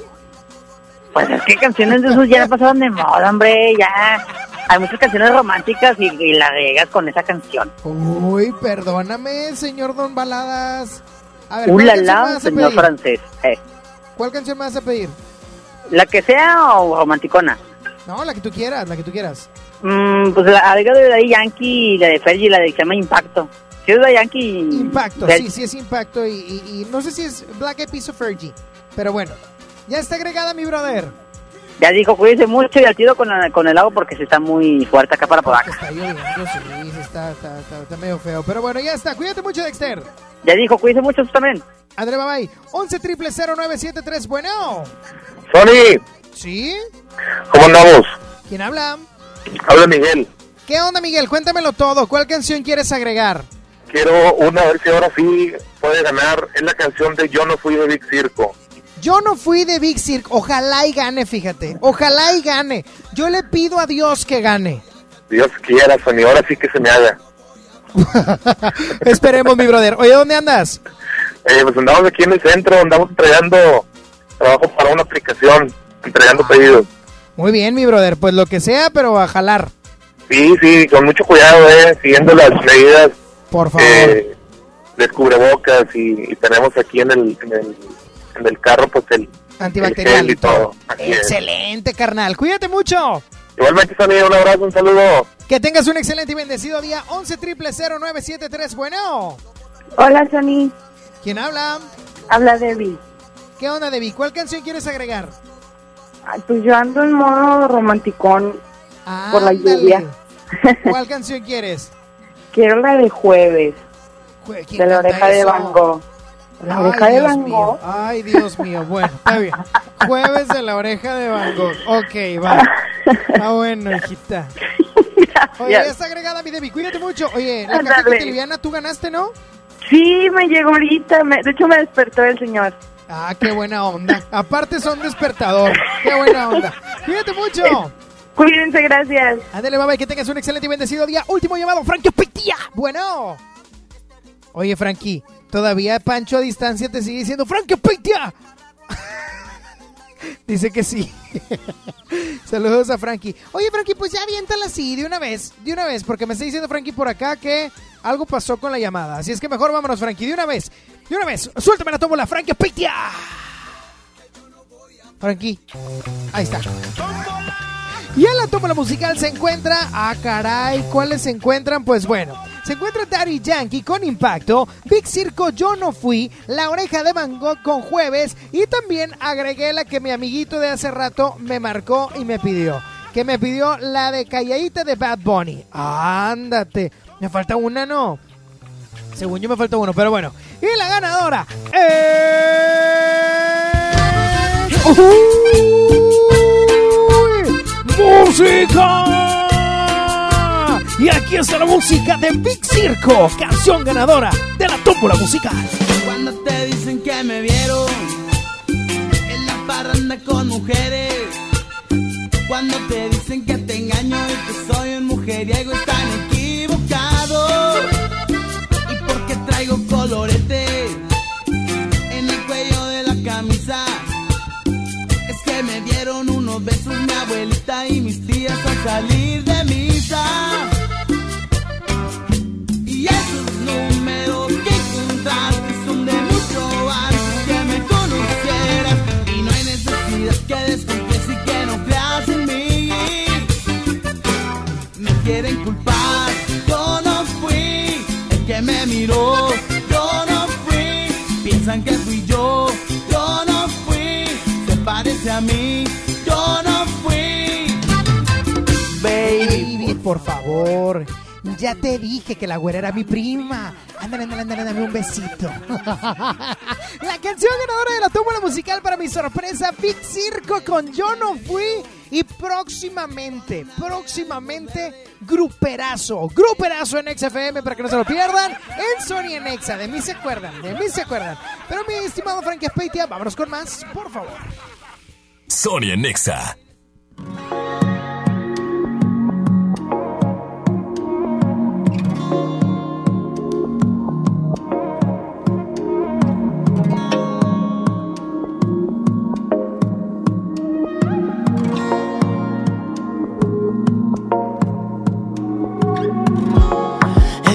Pues es que canciones de esos ya pasaron de moda, hombre, ya. Hay muchas canciones románticas y, y la regas con esa canción. Uy, perdóname, señor Don Baladas. A ver, ¿cuál canción me vas a señor pedir? francés. Eh, ¿Cuál canción me vas a pedir? la que sea o romanticona. No, la que tú quieras, la que tú quieras. Mm, pues la algo de Daddy Yankee y la de Fergie, la de que se llama Impacto. Si es Daddy Yankee. Impacto, sí, sí es impacto. Y, y- y no sé si es Black Eyed Peas o Fergie. Pero bueno, ya está agregada mi brother. Ya dijo, cuídense mucho y al tiro con, la- con el agua porque se está muy fuerte acá para Podaca. Está lloviendo, sí, sí, está, está, está, está medio feo. Pero bueno, ya está. Cuídate mucho, Dexter. Ya dijo, cuídense mucho tú también. André, bye. 11 triple 0973. Bueno. Sony, ¿Sí? ¿cómo andamos? ¿Quién habla? Habla Miguel. ¿Qué onda, Miguel? Cuéntamelo todo. ¿Cuál canción quieres agregar? Quiero una, a ver si ahora sí puede ganar. Es la canción de Yo no fui de Big Circo. Yo no fui de Big Cirque. Ojalá y gane, fíjate. Ojalá y gane. Yo le pido a Dios que gane. Dios quiera, Sony, ahora sí que se me haga. Esperemos, mi brother. Oye, ¿dónde andas? Eh, pues andamos aquí en el centro, andamos entregando trabajo para una aplicación, entregando pedidos. Muy bien, mi brother. Pues lo que sea, pero a jalar. Sí, Sí, sí, con mucho cuidado, eh, siguiendo las medidas Por favor. eh, de cubrebocas y, y tenemos aquí en el, en el, en el carro pues el, Antibacterial el y todo. Así es. Excelente, carnal. Cuídate mucho. Igualmente, Sony, un abrazo, un saludo. Que tengas un excelente y bendecido día. 11 triple 0973. Bueno. Hola, Sony. ¿Quién habla? Habla Debbie. ¿Qué onda, Debbie? ¿Cuál canción quieres agregar? Ay, Pues yo ando en modo romanticón por la Ándale. lluvia. ¿Cuál canción quieres? Quiero la de jueves, ¿quién de la oreja de? Van Gogh. La Ay, oreja de Dios Van mío. Gogh. Ay, Dios mío. Bueno, está bien. Jueves de la oreja de Van Gogh. Ok, va. Está bueno, hijita. Oye, ya está agregada mi Debbie. Cuídate mucho. Oye, la liviana tú ganaste, ¿no? Sí, me llegó ahorita. me- de hecho, me despertó el señor. Ah, qué buena onda. Aparte son despertador. Qué buena onda. Cuídate mucho. Cuídense, gracias. Ándale, bye, bye, que tengas un excelente y bendecido día. Último llamado, Frankie Pitia. Bueno. Oye, Frankie, todavía Pancho a distancia te sigue diciendo Frankie Pitia. Dice que sí. Saludos a Frankie. Oye, Frankie, pues ya aviéntala así, de una vez, de una vez, porque me está diciendo Frankie por acá que algo pasó con la llamada. Así es que mejor vámonos, Frankie, de una vez, de una vez. Suéltame la tómbola, Frankie Pitia. Frankie, ahí está. Y en la tómbola musical se encuentra, ah caray, ¿cuáles se encuentran? Pues bueno, se encuentra Daddy Yankee con Impacto, Big Circo Yo No Fui, La Oreja de Van Gogh con Jueves y también agregué la que mi amiguito de hace rato me marcó y me pidió, que me pidió la de Calladita de Bad Bunny. Ándate, me falta una, ¿no? Según yo me falta uno, pero bueno. Y la ganadora es... ¡Música! Y aquí está la música de Big Circo, canción ganadora de la tómbola musical. Cuando te dicen que me vieron en la parranda con mujeres. Cuando te dicen que te engaño y que soy un mujeriego, están equivocados. Y porque traigo colorete en el cuello de la camisa. Es que me dieron unos besos mi abuelita y mis tías al salir de misa. Que desconfies y que no creas en mí. Me quieren culpar, yo no fui el que me miró. Yo no fui, piensan que fui yo. Yo no fui, se parece a mí. Yo no fui. Baby, por favor. Ya te dije que la güera era mi prima. Ándale, ándale, ándale, dame un besito. la canción ganadora de la tómbola musical para mi sorpresa, Big Circo con Yo No Fui. Y próximamente, próximamente, Gruperazo. Gruperazo en XFM para que no se lo pierdan. En Sony en Exa. De mí se acuerdan, de mí se acuerdan. Pero mi estimado Frankie Speitia, vámonos con más, por favor. Sony en Nexa.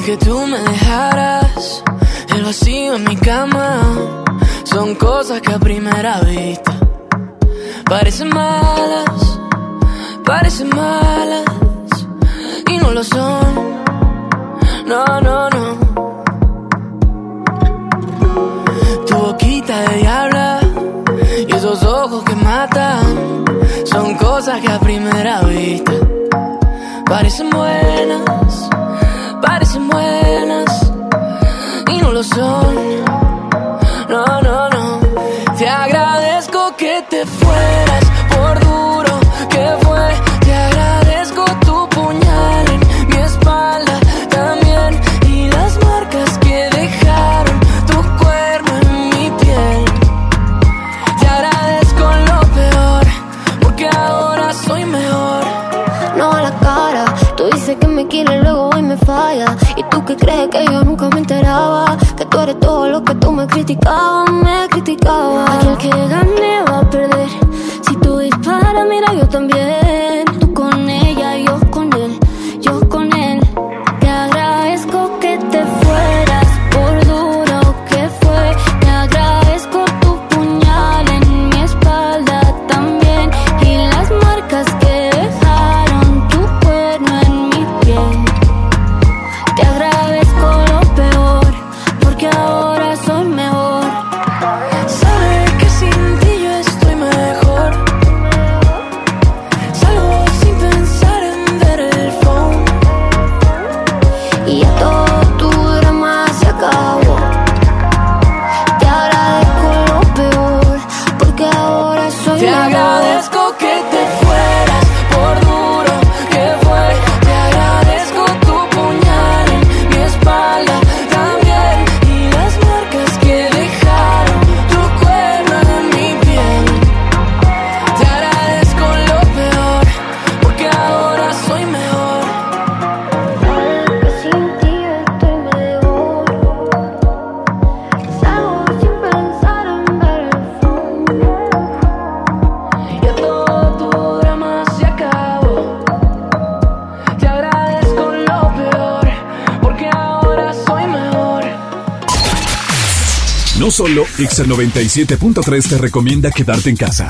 Que tú me dejaras, el vacío en mi cama, son cosas que a primera vista parecen malas, parecen malas y no lo son. No, no, no. Tu boquita de diabla y esos ojos que matan son cosas que a primera vista parecen buenas, parecen buenas y no lo son. No, no, no. Te agradezco que te fueras por duro que fue. Te agradezco tu puñal en mi espalda también y las marcas que dejaron tu cuerpo en mi piel. Te agradezco lo peor porque ahora soy mejor. No a la cara, tú dices que me quieres, luego me falla. Y tú que crees que yo nunca me enteraba. Que tú eres todo lo que tú me criticabas, me criticabas. Aquel que gane va a perder. Si tú disparas, mira, yo también. Solo Exa 97.3 te recomienda quedarte en casa.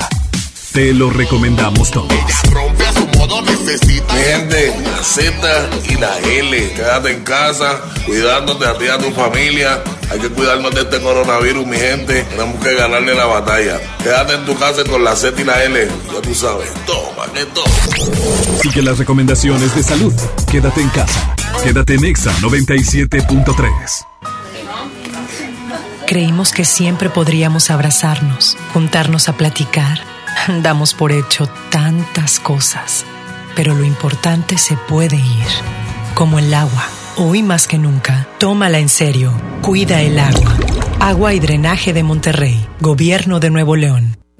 Te lo recomendamos todos. rompe a su modo necesita. Mi gente, la Z y la L. Quédate en casa, cuidándote a ti y a tu familia. Hay que cuidarnos de este coronavirus, mi gente. Tenemos que ganarle la batalla. Quédate en tu casa con la Z y la L. Ya tú sabes. Toma, que toma. Sigue las recomendaciones de salud. Quédate en casa. Quédate en Exa 97.3. Creímos que siempre podríamos abrazarnos, juntarnos a platicar. Damos por hecho tantas cosas, pero lo importante se puede ir, como el agua. Hoy más que nunca, tómala en serio. Cuida el agua. Agua y drenaje de Monterrey, Gobierno de Nuevo León.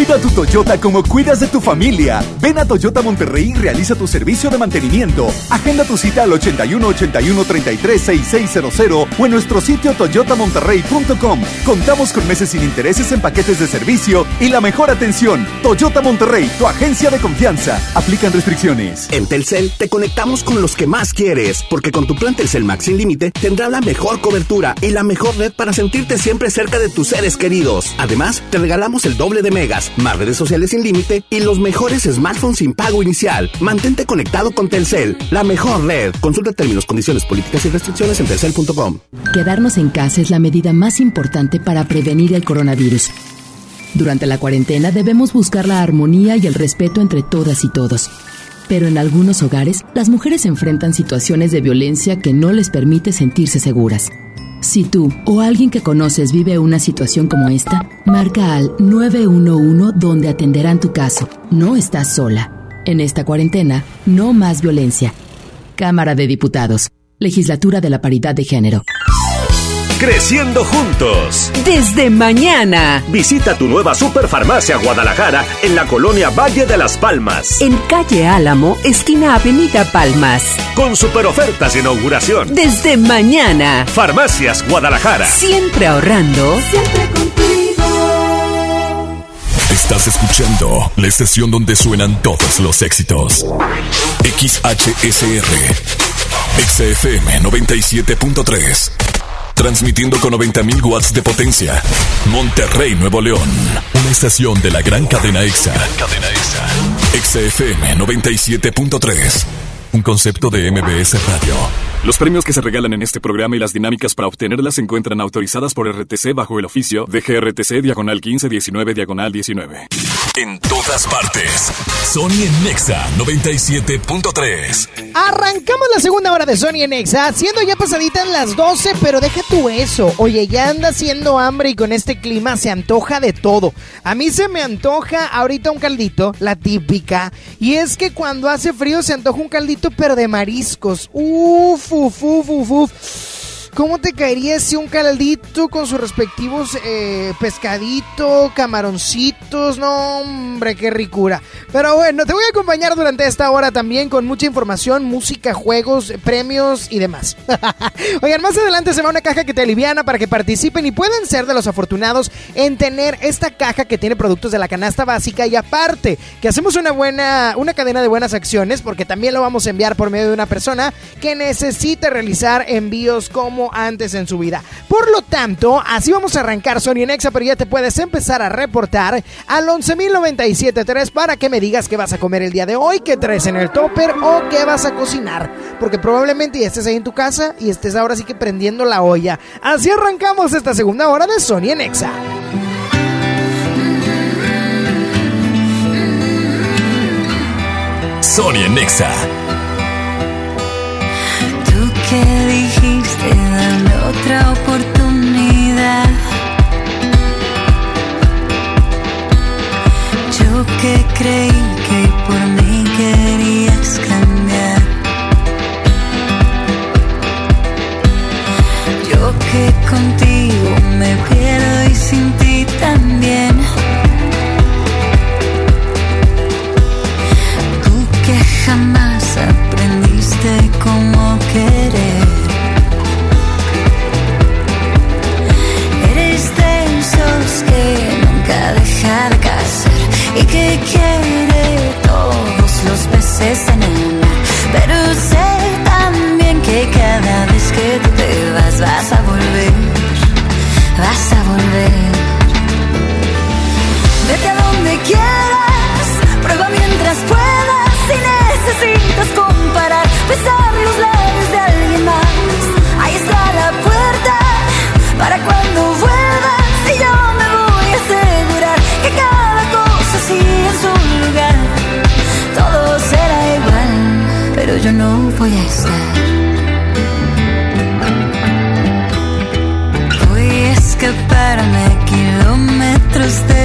Cuida tu Toyota como cuidas de tu familia. Ven a Toyota Monterrey y realiza tu servicio de mantenimiento. Agenda tu cita al 81 81 33 6600 o en nuestro sitio toyotamonterrey.com. Contamos con meses sin intereses en paquetes de servicio y la mejor atención. Toyota Monterrey, tu agencia de confianza. Aplican restricciones. En Telcel te conectamos con los que más quieres, porque con tu plan Telcel Max sin límite tendrás la mejor cobertura y la mejor red para sentirte siempre cerca de tus seres queridos. Además, te regalamos el doble de megas, más redes sociales sin límite y los mejores smartphones sin pago inicial. Mantente conectado con Telcel, la mejor red. Consulta términos, condiciones, políticas y restricciones en telcel.com. Quedarnos en casa es la medida más importante para prevenir el coronavirus. Durante la cuarentena debemos buscar la armonía y el respeto entre todas y todos. Pero en algunos hogares, las mujeres enfrentan situaciones de violencia que no les permite sentirse seguras. Si tú o alguien que conoces vive una situación como esta, marca al 911 donde atenderán tu caso. No estás sola. En esta cuarentena, no más violencia. Cámara de Diputados. Legislatura de la Paridad de Género. Creciendo juntos. Desde mañana. Visita tu nueva Superfarmacia Guadalajara en la colonia Valle de las Palmas. En calle Álamo, esquina Avenida Palmas. Con super ofertas de inauguración. Desde mañana. Farmacias Guadalajara. Siempre ahorrando. Siempre contigo. Estás escuchando la estación donde suenan todos los éxitos. XHSR. XFM 97.3. Transmitiendo con 90.000 watts de potencia. Monterrey, Nuevo León. Una estación de la gran cadena EXA. cadena EXA. XFM 97.3. Un concepto de MBS Radio. Los premios que se regalan en este programa y las dinámicas para obtenerlas se encuentran autorizadas por RTC bajo el oficio de GRTC Diagonal 1519 Diagonal 19. En todas partes. Sony en Nexa 97.3. Arrancamos la segunda hora de Sony en Nexa, siendo ya pasaditas las 12, pero deja tú eso. Oye, ya anda haciendo hambre y con este clima se antoja de todo. A mí se me antoja ahorita un caldito, la típica. Y es que cuando hace frío se antoja un caldito, pero de mariscos. Uf, uf, uf, uf, uf. ¿Cómo te caería si un caldito con sus respectivos eh, pescadito, camaroncitos? No, hombre, qué ricura. Pero bueno, te voy a acompañar durante esta hora también con mucha información, música, juegos, premios y demás. Oigan, más adelante se va una caja que te aliviana para que participen y pueden ser de los afortunados en tener esta caja que tiene productos de la canasta básica y aparte que hacemos una buena, una cadena de buenas acciones porque también lo vamos a enviar por medio de una persona que necesite realizar envíos como antes en su vida. Por lo tanto, así vamos a arrancar Sony en Exa, pero ya te puedes empezar a reportar al 11.097.3 para que me digas qué vas a comer el día de hoy, qué traes en el topper o qué vas a cocinar. Porque probablemente ya estés ahí en tu casa y estés ahora sí que prendiendo la olla. Así arrancamos esta segunda hora de Sony en Exa. Sony en Nexa. Que dijiste dame otra oportunidad. Yo que creí que por mí querías cambiar. Yo que contigo me pierdo y sin ti también. Tú que jamás aprendiste cómo querer. y que quiere todos los peces en el mar. Pero sé también que cada vez que tú te vas, vas a volver, vas a volver. Vete a donde quieras, prueba mientras puedas, si necesitas comparar, besar los labios de alguien más. Ahí está la puerta para cuando vuelvas. yo no voy a estar. Voy a escaparme kilómetros de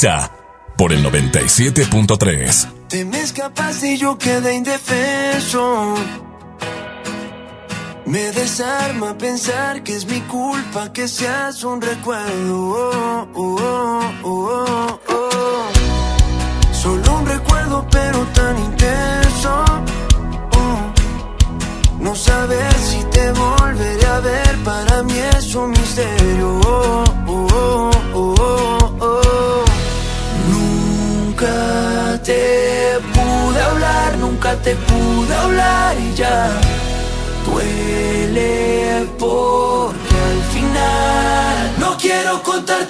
Exa por el 97.3. Te me escapas y yo quedé indefenso. Me desarma pensar que es mi culpa que seas un recuerdo. Oh, oh, oh. ya duele porque al final no quiero contarte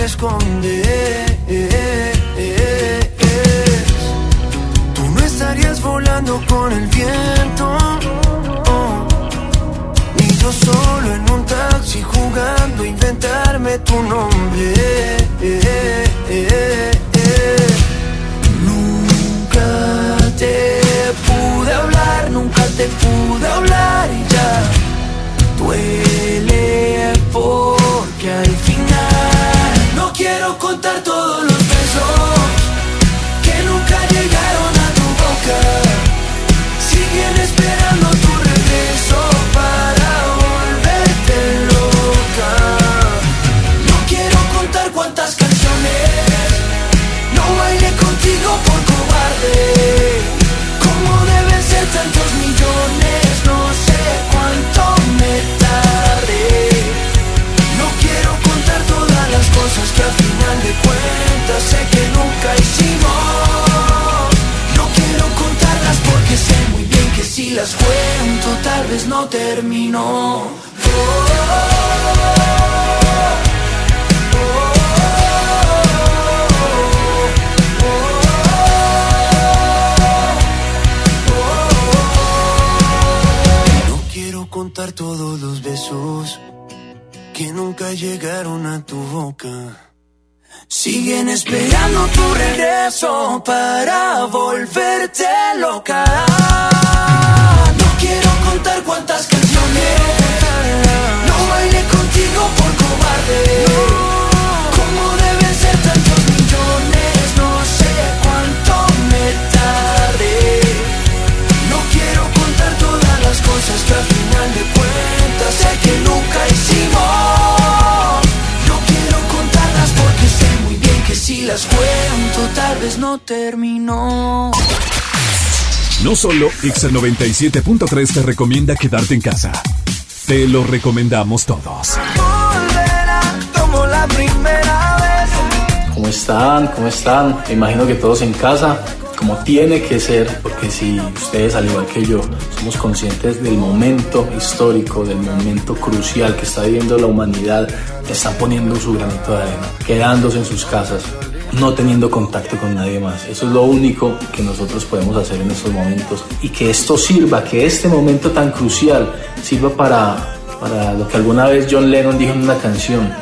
te escondes. Tú no estarías volando con el viento. Oh. Ni yo solo en un taxi jugando inventarme tu nombre. Nunca te pude hablar, nunca te pude hablar y ya duele porque al fin contar todo lo But. Terminó. No solo Exa 97.3 te recomienda quedarte en casa. Te lo recomendamos todos. Volverá como la primera vez. ¿Cómo están? ¿Cómo están? Me imagino que todos en casa, como tiene que ser, porque si ustedes, al igual que yo, somos conscientes del momento histórico, del momento crucial que está viviendo la humanidad, están poniendo su granito de arena, quedándose en sus casas, no teniendo contacto con nadie más. Eso es lo único que nosotros podemos hacer en estos momentos y que esto sirva, que este momento tan crucial sirva para, para lo que alguna vez John Lennon dijo en una canción,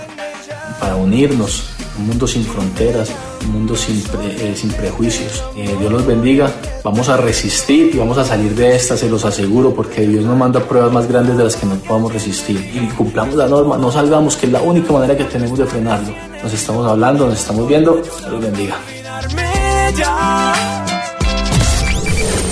para unirnos, un mundo sin fronteras, un mundo sin, eh, sin prejuicios. Eh, Dios los bendiga, vamos a resistir y vamos a salir de esta, se los aseguro, porque Dios nos manda pruebas más grandes de las que no podamos resistir. Y cumplamos la norma, no salgamos, que es la única manera que tenemos de frenarlo. Nos estamos hablando, nos estamos viendo, Dios los bendiga.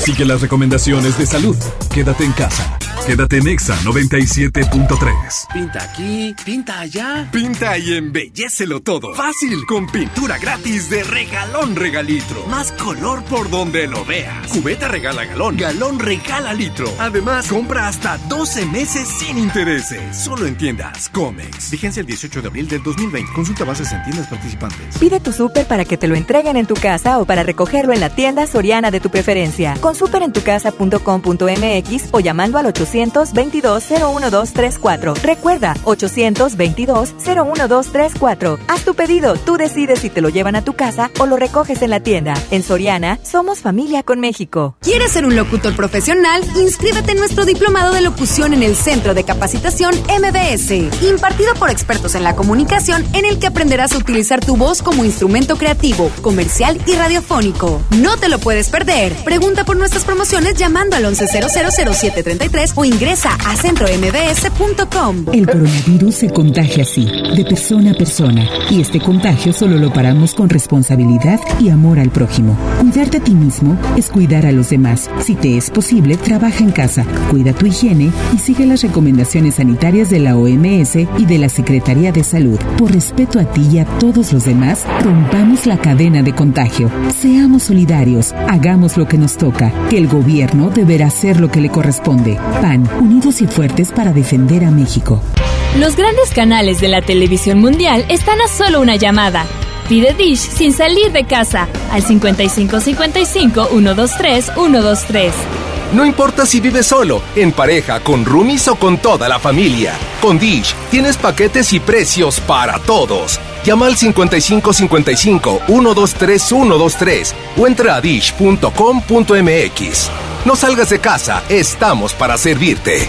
Sigue las recomendaciones de salud. Quédate en casa. Quédate en Exa 97.3. Pinta aquí, pinta allá. Pinta y embellecelo todo. Fácil, con pintura gratis de regalón regalitro. Más color por donde lo veas. Cubeta regala galón, galón regala litro. Además, compra hasta 12 meses sin intereses. Solo en tiendas Comex. Vigencia el 18 de abril del 2020. Consulta bases en tiendas participantes. Pide tu súper para que te lo entreguen en tu casa o para recogerlo en la tienda soriana de tu preferencia. Con superentucasa.com.mx o llamando al 822-01234. Recuerda, 822-01234. Haz tu pedido, tú decides si te lo llevan a tu casa o lo recoges en la tienda. En Soriana, somos familia con México. ¿Quieres ser un locutor profesional? Inscríbete en nuestro diplomado de locución en el Centro de Capacitación MBS, impartido por expertos en la comunicación, en el que aprenderás a utilizar tu voz como instrumento creativo, comercial y radiofónico. No te lo puedes perder. Pregunta por nuestras promociones llamando al 11000733 o ingresa a centrombs.com. El coronavirus se contagia así, de persona a persona, y este contagio solo lo paramos con responsabilidad y amor al prójimo. Cuidarte a ti mismo es cuidar a los demás. Si te es posible, trabaja en casa, cuida tu higiene y sigue las recomendaciones sanitarias de la OMS y de la Secretaría de Salud. Por respeto a ti y a todos los demás, rompamos la cadena de contagio. Seamos solidarios, hagamos lo que nos toca, que el gobierno deberá hacer lo que le corresponde. PAN, unidos y fuertes para defender a México. Los grandes canales de la televisión mundial están a solo una llamada. Pide Dish sin salir de casa al 5555 123 123. No importa si vives solo, en pareja, con roomies o con toda la familia. Con Dish tienes paquetes y precios para todos. Llama al 5555 123 123 o entra a dish.com.mx. No salgas de casa, estamos para servirte.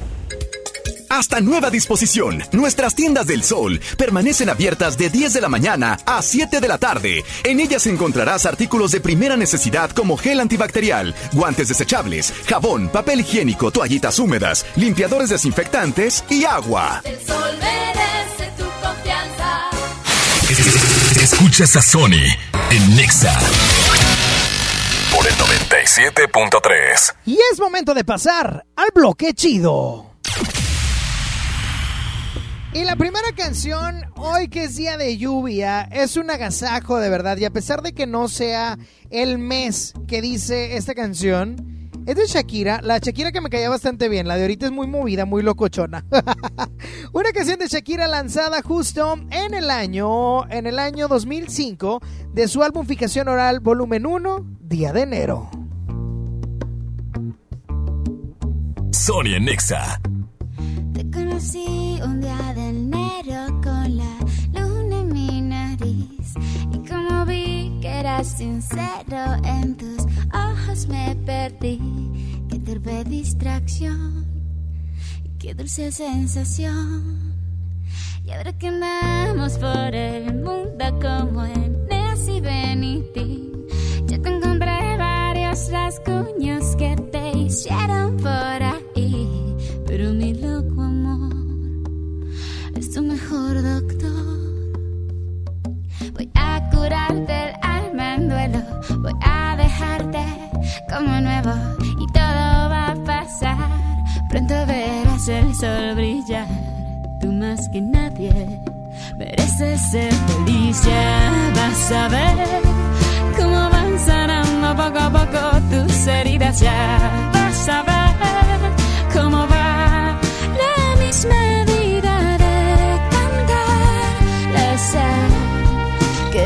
Hasta nueva disposición, nuestras tiendas del sol permanecen abiertas de 10 de la mañana a 7 de la tarde. En ellas encontrarás artículos de primera necesidad como gel antibacterial, guantes desechables, jabón, papel higiénico, toallitas húmedas, limpiadores desinfectantes y agua. El sol merece tu confianza. Escuchas a Sony en Nexa por el 97.3. Y es momento de pasar al bloque chido. Y la primera canción, hoy que es día de lluvia, es un agasajo de verdad. Y a pesar de que no sea el mes que dice esta canción, Es de Shakira, la Shakira que me caía bastante bien, la de ahorita es muy movida, muy locochona. Una canción de Shakira lanzada justo en el año, en el año 2005 de su álbum Fijación Oral Volumen 1, Día de Enero. Sonia Nexa. Te conocí un día de enero con la luna en mi nariz. Y como vi que eras sincero, en tus ojos me perdí. Qué turbe distracción y qué dulce sensación. Y ahora que andamos por el mundo como en Nancy Benitín, yo te encontré varios rasguños que te hicieron por curarte el alma en duelo. Voy a dejarte como nuevo y todo va a pasar. Pronto verás el sol brillar. Tú más que nadie mereces ser feliz. Ya vas a ver cómo van sanando poco a poco tus heridas. Ya vas a ver cómo va la misma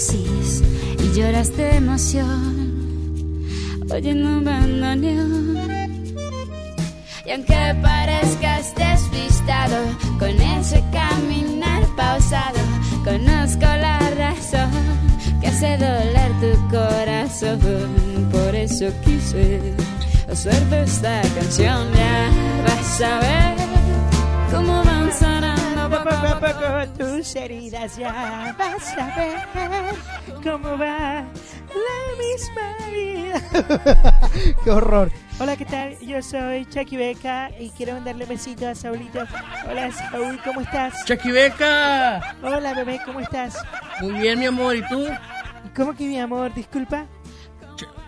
y lloras de emoción, oyendo un bandoneón. Y aunque parezcas despistado con ese caminar pausado, conozco la razón que hace doler tu corazón. Por eso quise hacerte esta canción. Ya vas a ver cómo poco tus heridas. Ya vas a ver cómo va la misma vida. Qué horror. Hola, ¿qué tal? Yo soy Chucky Beca y quiero mandarle un besito a Saulito. Hola, Saúl, ¿cómo estás? ¡Chucky Beca! Hola, bebé, ¿cómo estás? Muy bien, mi amor, ¿y tú? ¿Cómo que mi amor? Disculpa.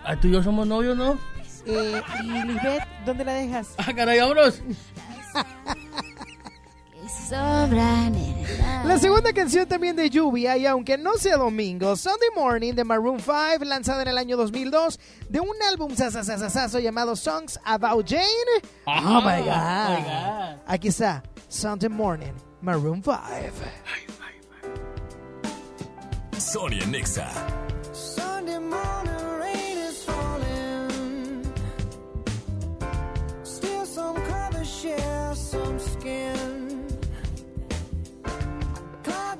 Ah, tú y yo somos novios, ¿no? Eh, ¿Y Lisbeth, dónde la dejas? ¡Ah, caray, vámonos! La segunda canción también de lluvia y aunque no sea domingo, Sunday Morning de Maroon 5, lanzada en el año 2002 de un álbum sasasasasazo llamado Songs About Jane. Ah, oh my oh god. my God. Aquí está Sunday Morning, Maroon 5. Sonia Nexa. Sunday morning rain is falling. Still some colors share some skin.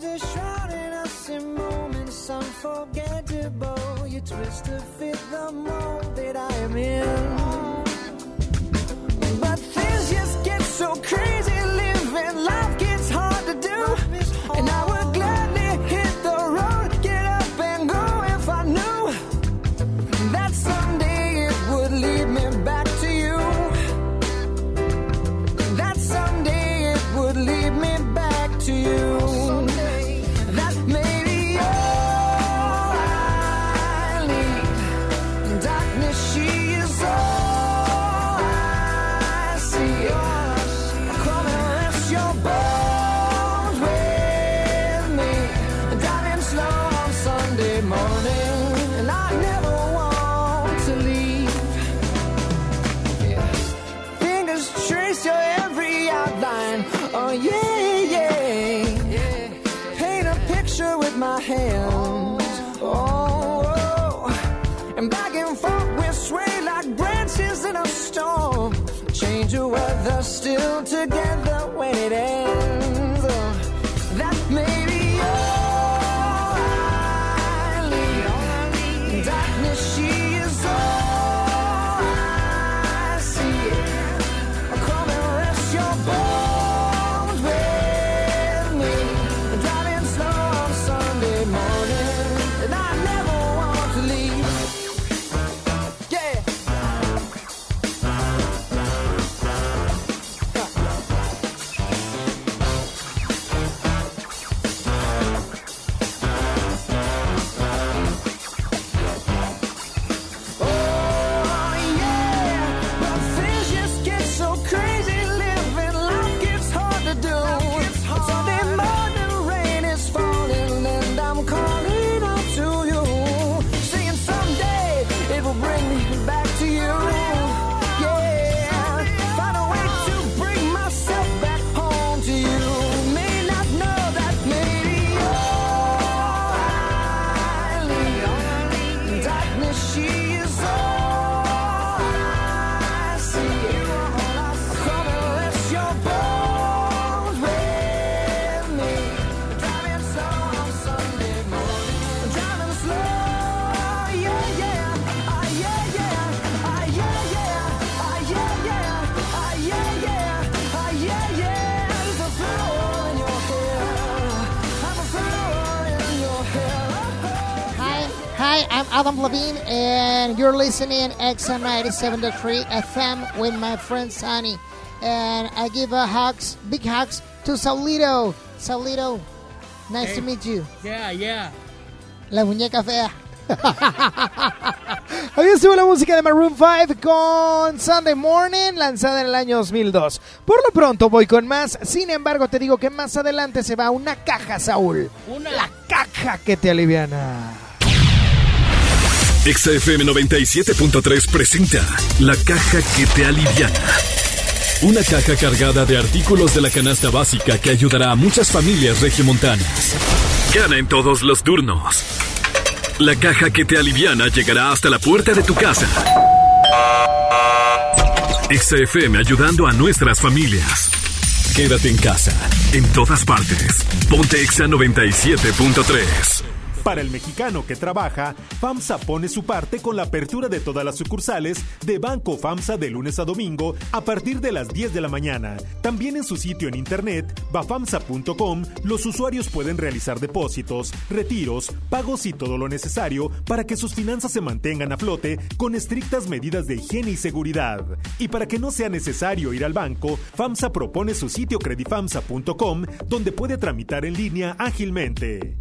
Are shrouding us in moments unforgettable. You twist to fit the mold that I am in. But things just get so crazy. Living life gets hard to do. And I together Levine, and you're listening XM 97.3 FM with my friend Sunny. And I give a hugs, big hugs to Saulito. Saulito, nice Hey. to meet you. Yeah, yeah. La muñeca fea. Ahí estuvo la música de Maroon 5 con Sunday Morning, lanzada en el año 2002. Por lo pronto voy con más, sin embargo te digo que más adelante se va una caja, Saúl. La caja que te aliviana. XFM 97.3 presenta La caja que te aliviana. Una caja cargada de artículos de la canasta básica que ayudará a muchas familias regiomontanas. Gana en todos los turnos. La caja que te aliviana llegará hasta la puerta de tu casa. XFM ayudando a nuestras familias. Quédate en casa, en todas partes. Ponte Exa 97.3. Para el mexicano que trabaja, FAMSA pone su parte con la apertura de todas las sucursales de Banco FAMSA de lunes a domingo a partir de las 10 de la mañana. También en su sitio en internet, bafamsa.com, los usuarios pueden realizar depósitos, retiros, pagos y todo lo necesario para que sus finanzas se mantengan a flote con estrictas medidas de higiene y seguridad. Y para que no sea necesario ir al banco, FAMSA propone su sitio credifamsa.com donde puede tramitar en línea ágilmente.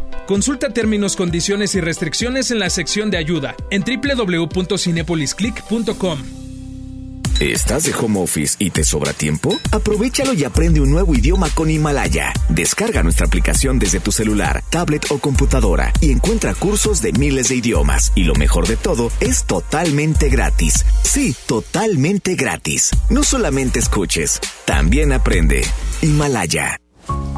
Consulta términos, condiciones y restricciones en la sección de ayuda en www.cinepolisclick.com. ¿Estás de home office y te sobra tiempo? Aprovechalo y aprende un nuevo idioma con Himalaya. Descarga nuestra aplicación desde tu celular, tablet o computadora y encuentra cursos de miles de idiomas. Y lo mejor de todo, es totalmente gratis. Sí, totalmente gratis. No solamente escuches, también aprende. Himalaya.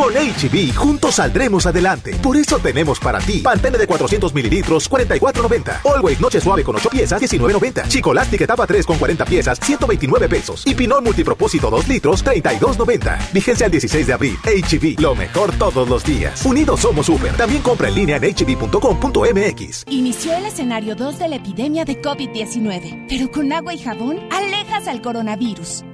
Con HB, juntos saldremos adelante. Por eso tenemos para ti Pantene de 400 mililitros, 44.90. Always Noche Suave con 8 piezas, 19.90. Chicolastic etapa 3 con 40 piezas, 129 pesos. Y Pinol Multipropósito 2 litros, 32.90. Vigencia el 16 de abril. HB, lo mejor todos los días. Unidos somos super. También compra en línea en hb.com.mx. Inició el escenario 2 de la epidemia de COVID-19, pero con agua y jabón alejas al coronavirus.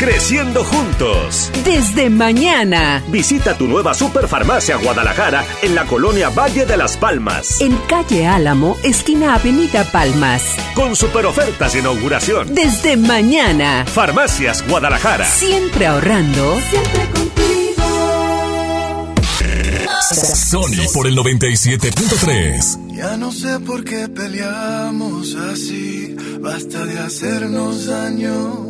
Creciendo juntos. Desde mañana. Visita tu nueva Superfarmacia Guadalajara en la colonia Valle de las Palmas. En calle Álamo, esquina Avenida Palmas. Con super ofertas de inauguración. Desde mañana. Farmacias Guadalajara. Siempre ahorrando. Siempre Sony por el 97.3. Ya no sé por qué peleamos así. Basta de hacernos daño,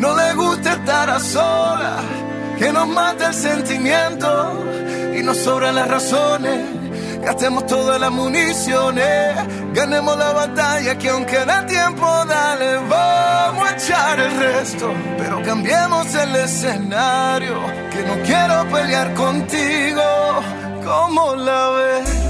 no les gusta estar a solas. Que nos mate el sentimiento y nos sobran las razones. Gastemos todas las municiones, ganemos la batalla que aunque da tiempo, dale, vamos a echar el resto. Pero cambiemos el escenario, que no quiero pelear contigo, ¿cómo la ves?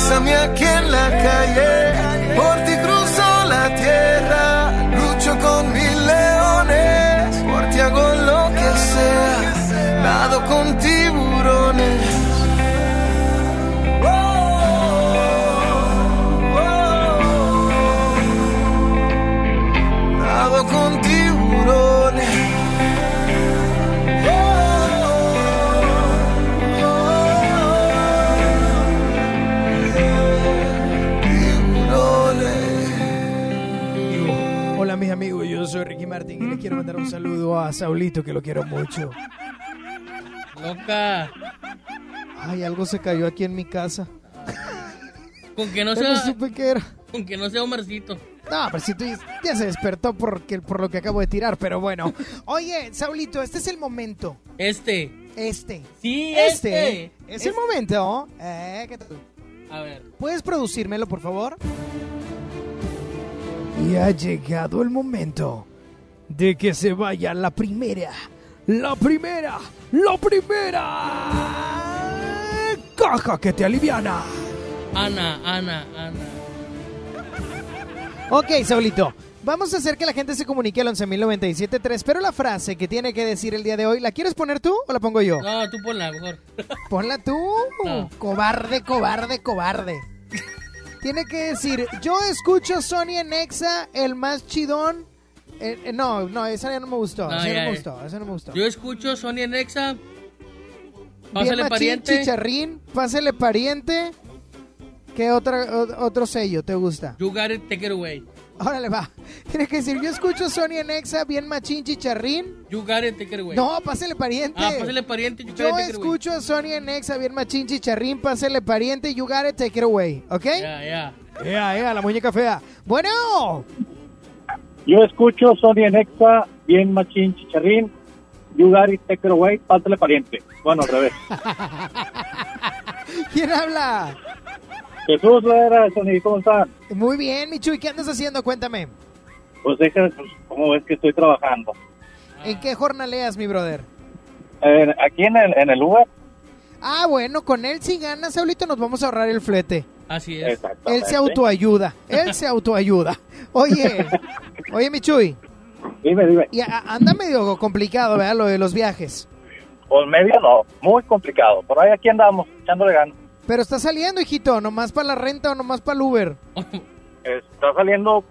bésame aquí en la calle, por ti cruzo la tierra, lucho con mil y le quiero mandar un saludo a Saulito que lo quiero mucho. Loca. Ay, algo se cayó aquí en mi casa. Con que no sea. supe que era. Con que no sea Omarcito. No, pero si tú ya se despertó porque, por lo que acabo de tirar, pero bueno. Oye, Saulito, este es el momento. Este. Este. Sí, Este. este. Es el momento. Eh, ¿qué tal? A ver. ¿Puedes producírmelo, por favor? Y ha llegado el momento de que se vaya la primera, la primera, la primera caja que te aliviana. Ana, Ana, Ana. Ok, Saulito. Vamos a hacer que la gente se comunique al 11.097.3, pero la frase que tiene que decir el día de hoy, ¿la quieres poner tú o la pongo yo? No, tú ponla mejor. Ponla tú. Cobarde, cobarde, cobarde. Tiene que decir, yo escucho Sony en Exa, el más chidón. Eh, eh, no, no, esa ya no me gustó. No, esa ya, no me ya. gustó, esa no me gustó. Yo escucho Sonia Nexa. Bien Pásale machín, pariente. chicharrín, pásele pariente. ¿Qué otra, o- otro sello te gusta? You got it, take it away. Órale, va. Tienes que decir, yo escucho Sony en Exa, bien machín, chicharrín. You got it, take it away. No, pásele pariente. Ah, pásale pariente. You got Yo it, take escucho a Sony en Exa, bien machín, chicharrín, pásele pariente, you got it, take it away, ¿ok? Ya, ya. Ea, ea, la muñeca fea. Bueno, Yo escucho Sony en Exa, bien machín chicharrín, you got it, take it away, pásale pariente. Bueno, al revés. ¿quién habla? Jesús Vera, Sony, ¿cómo están? Muy bien, Michu, ¿y qué andas haciendo? Cuéntame. Pues déjame, pues, ¿cómo ves que estoy trabajando? ¿En qué jornaleas, mi brother? Eh, aquí en el, en el Uber. Ah, bueno, con él si ganas, Saulito, nos vamos a ahorrar el flete. Así es. Él se autoayuda, él se autoayuda. Oye, oye, Michuy. Dime, dime. Y anda medio complicado, ¿verdad? Lo de los viajes. Pues medio no, muy complicado. Por ahí aquí andamos, echándole ganas. Pero está saliendo, hijito, nomás para la renta o nomás para el Uber. Está saliendo,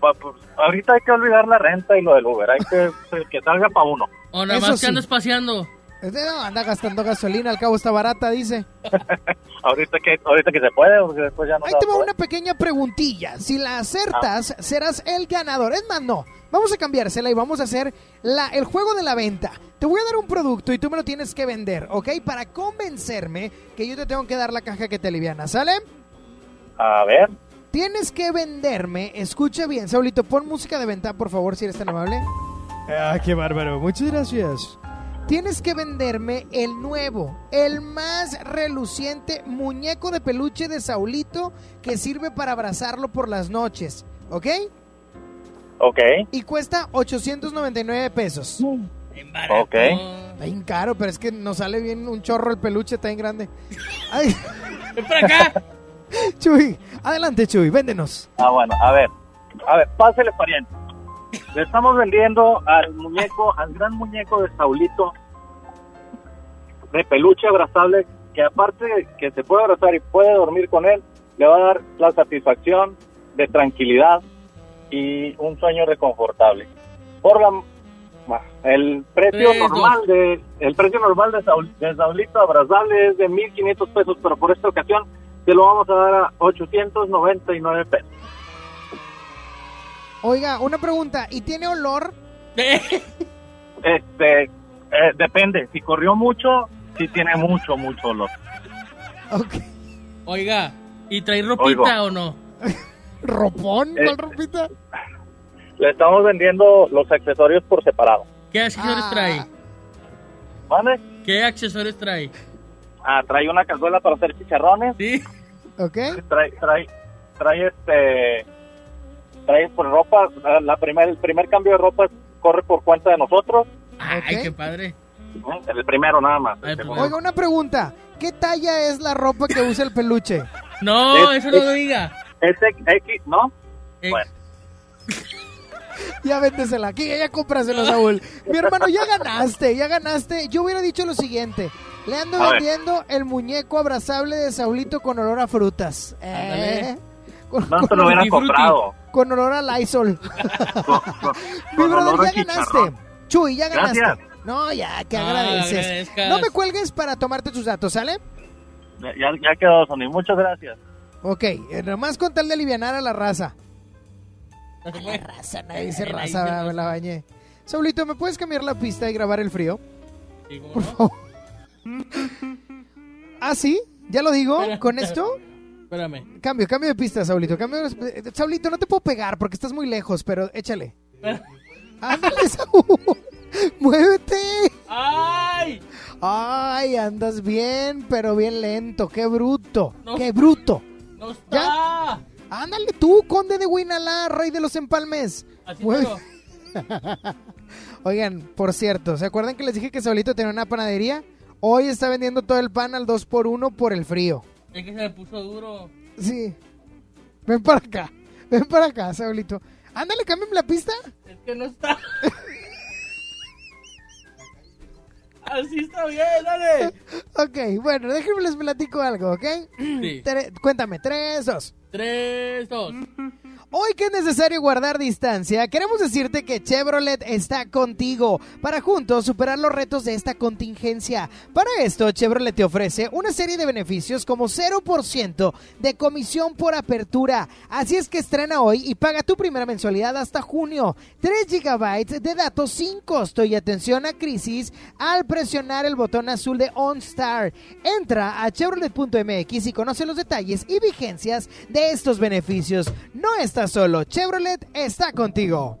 pa- pues, ahorita hay que olvidar la renta y lo del Uber, hay que que salga para uno. O nada Eso más que sí. andas paseando. Este, no, anda gastando gasolina, al cabo está barata, dice. Ahorita que, ahorita que se puede, porque después ya no Ahí te va una pequeña preguntilla. Si la acertas, serás el ganador. Es más, no. Vamos a cambiársela y vamos a hacer la, el juego de la venta. Te voy a dar un producto y tú me lo tienes que vender, ¿ok? Para convencerme que yo te tengo que dar la caja que te aliviana, ¿sale? A ver, Tienes que venderme, escucha bien, Saulito, pon música de venta, por favor, si eres tan amable. Ah, qué bárbaro, muchas gracias. Tienes que venderme el nuevo, el más reluciente muñeco de peluche de Saulito que sirve para abrazarlo por las noches, ¿ok? Ok. Y cuesta 899 pesos. Ok. Está bien caro, pero es que nos sale bien un chorro el peluche, está bien grande. Ay. Ven para acá. Chuy, adelante Chuy, véndenos. Ah, bueno, a ver. A ver, pásele, pariente. Le estamos vendiendo al muñeco, al gran muñeco de Saulito, de peluche abrazable, que aparte de que se puede abrazar y puede dormir con él, le va a dar la satisfacción de tranquilidad y un sueño reconfortable. Por la el precio normal de el precio normal de, Saul- de Saulito abrazable es de 1500 pesos, pero por esta ocasión se lo vamos a dar a 899 pesos. Oiga, una pregunta, ¿y tiene olor? Este, eh, depende, si corrió mucho, si tiene mucho, mucho olor. Oiga, ¿y trae ropita Oigo. o no? ¿Ropón? Eh. ¿Cuál ropita? Le estamos vendiendo los accesorios por separado. ¿Qué accesorios Ah. trae? ¿Vale? ¿Qué accesorios trae? Ah, trae una cazuela para hacer chicharrones. Sí. Ok. Trae, trae, trae este, trae por ropa, la- primer, el primer cambio de ropa corre por cuenta de nosotros. Ay, qué padre. El primero nada más. segundo. Oiga, una pregunta, ¿qué talla es la ropa que usa el peluche? No, Es- eso no es- lo diga. Es X, ¿no? Bueno. Ya véndesela, aquí ya cómprasela, Saúl. Mi hermano, ya ganaste, ya ganaste. Yo hubiera dicho lo siguiente. Le ando A ver. vendiendo el muñeco abrazable de Saulito con olor a frutas. Eh, con, No te lo hubieran comprado. Con olor a Lysol. Mi con brother, olor ya ganaste. Chuy, ya ganaste. Gracias. No, ya, que No, agradeces. No me cuelgues para tomarte tus datos, ¿sale? Ya, ya quedó, Sony. Muchas gracias. Ok, eh, nomás con tal de alivianar a la raza. A la raza, nadie dice raza, me la bañé. Saulito, ¿me puedes cambiar la pista y grabar el frío? Por favor. ¿Ah, sí? ¿Ya lo digo? ¿Con esto? Espérame. Cambio, cambio de pista, Saulito. Cambio de- eh, Saulito, no te puedo pegar porque estás muy lejos, pero échale. Ándale, Saúl. Muévete. ¡Ay! Ay, andas bien, pero bien lento. Qué bruto. Qué bruto. ¡No está! ¿Ya? Ándale tú, conde de Winalá, rey de los empalmes. Así Oigan, por cierto, ¿se acuerdan que les dije que Saulito tenía una panadería? Hoy está vendiendo todo el pan al 2x1 por el frío. Es que se me puso duro. Sí. Ven para acá. Ven para acá, Saulito. Ándale, cámbiame la pista. Es que no está. Así está bien, dale. Ok, bueno, déjenme les platico algo, ¿ok? Sí. Tre- cuéntame, tres, dos. Tres, dos. Hoy que es necesario guardar distancia, queremos decirte que Chevrolet está contigo para juntos superar los retos de esta contingencia. Para esto, Chevrolet te ofrece una serie de beneficios como 0% de comisión por apertura. Así es que estrena hoy y paga tu primera mensualidad hasta junio. 3 GB de datos sin costo y atención a crisis al presionar el botón azul de OnStar. Entra a chevrolet.mx y conoce los detalles y vigencias de estos beneficios. No estás solo, Chevrolet está contigo.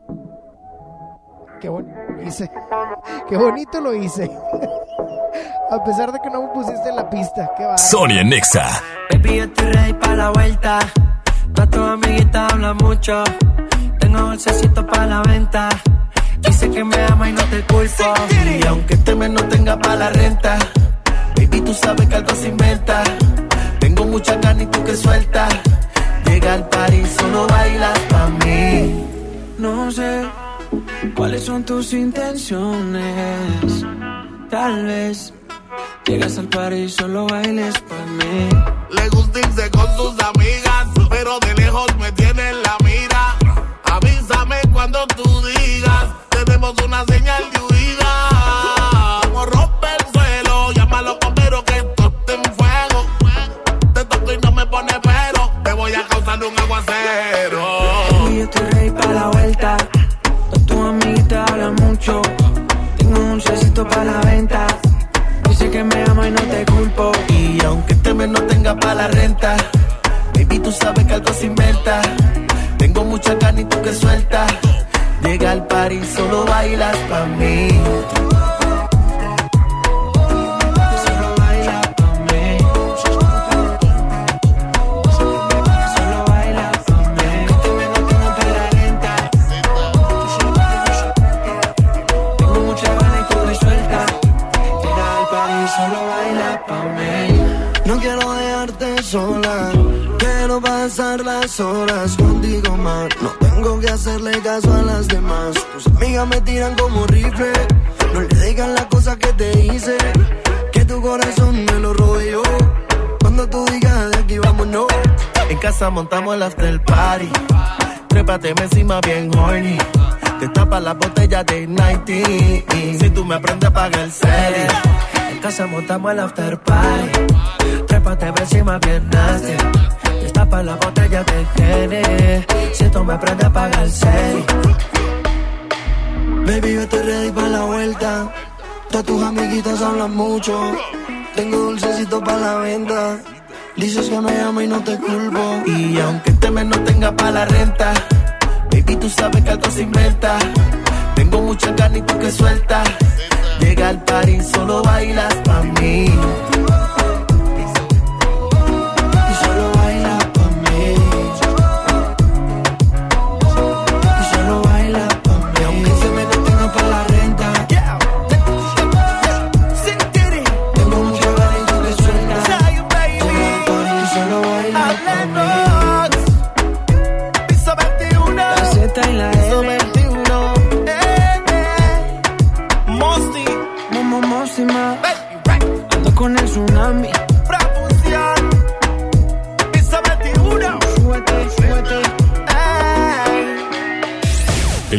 Qué bonito lo hice. Qué bonito lo hice. A pesar de que no me pusiste en la pista. Qué va. Sony en Nexa. Baby, yo estoy ready para la vuelta. Todas tus amiguitas hablan mucho. Tengo bolsecito para la venta. Dice que me ama y no te culpo. Y aunque este mes no tenga para la renta, baby, tú sabes que algo se inventa. Tengo muchas ganas y tú que sueltas. Llega al party, solo bailas pa' mí. No sé cuáles son tus intenciones. Tal vez llegas al party y solo bailes pa' mí. Le gusta irse con sus amigas, pero de lejos me tiene en la mira. Avísame cuando tú digas, tenemos una señal de huida. Causar un aguacero. Y yo estoy ready para la vuelta. Todas tus amiguitas hablan mucho. Tengo un dulcecito para la venta. Dice que me ama y no te culpo. Y aunque este mes no tenga para la renta, baby, tú sabes que algo se inventa. Tengo mucha ganas y tú que sueltas. Llega al party, solo bailas pa' mí. Las horas contigo más. No tengo que hacerle caso a las demás. Tus amigas me tiran como rifle. No le digan las cosas que te hice. Que tu corazón me lo rodeó. Cuando tú digas de aquí vámonos. En casa montamos el after party. Trépate encima bien horny. Te tapa la botella de 90. Si tú me aprendes a pagar el cel. En casa montamos el after party. Trépate encima bien nasty. Te tapa la botella de Gene. Si tú me aprendes a pagar el cel. Baby, yo estoy ready para la vuelta. Todas tus amiguitas hablan mucho. Tengo dulcecito para la venta. Dices que me amo y no te culpo. Y aunque este mes no tenga para la renta, baby, tú sabes que algo se inventa. Tengo mucha carne y tú que suelta. Llega al party, solo bailas pa' mí.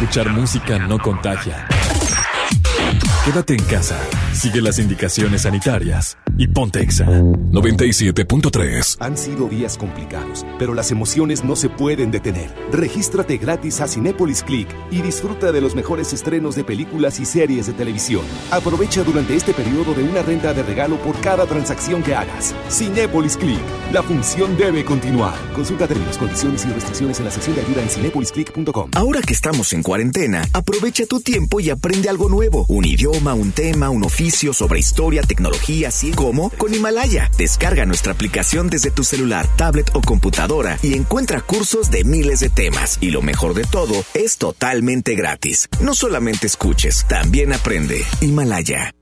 Escuchar música no contagia. Quédate en casa, sigue las indicaciones sanitarias y ponte Exa 97.3. Han sido días complicados, pero las emociones no se pueden detener. Regístrate gratis a Cinépolis Click y disfruta de los mejores estrenos de películas y series de televisión. Aprovecha durante este periodo de una renta de regalo por cada transacción que hagas. Cinépolis Click. La función debe continuar. Consulta términos, condiciones y restricciones en la sección de ayuda en cinepolisclick.com. Ahora que estamos en cuarentena, aprovecha tu tiempo y aprende algo nuevo. Un idioma, un tema, un oficio sobre historia, tecnología, así como con Himalaya. Descarga nuestra aplicación desde tu celular, tablet o computadora y encuentra cursos de miles de temas. Y lo mejor de todo, es totalmente gratis. No solamente escuches, también aprende. Himalaya.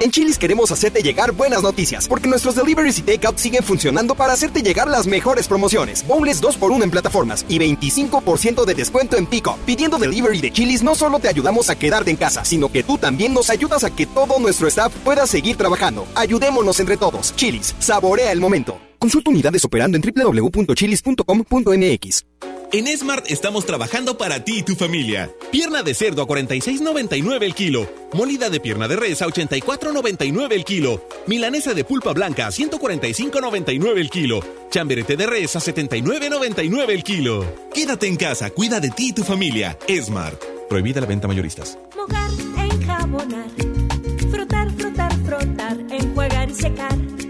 En Chilis queremos hacerte llegar buenas noticias, porque nuestros deliveries y takeout siguen funcionando para hacerte llegar las mejores promociones. Boneless 2x1 en plataformas y 25% de descuento en pico. Pidiendo delivery de Chilis no solo te ayudamos a quedarte en casa, sino que tú también nos ayudas a que todo nuestro staff pueda seguir trabajando. Ayudémonos entre todos. Chilis, saborea el momento. Consulta unidades operando en www.chilis.com.mx. En Smart estamos trabajando para ti y tu familia. Pierna de cerdo a 46.99 el kilo. Molida de pierna de res a 84.99 el kilo. Milanesa de pulpa blanca a 145.99 el kilo. Chamberete de res a 79.99 el kilo. Quédate en casa, cuida de ti y tu familia. Smart. Prohibida la venta mayoristas. Mojar, enjabonar, frotar, frotar, frotar, enjuagar y secar.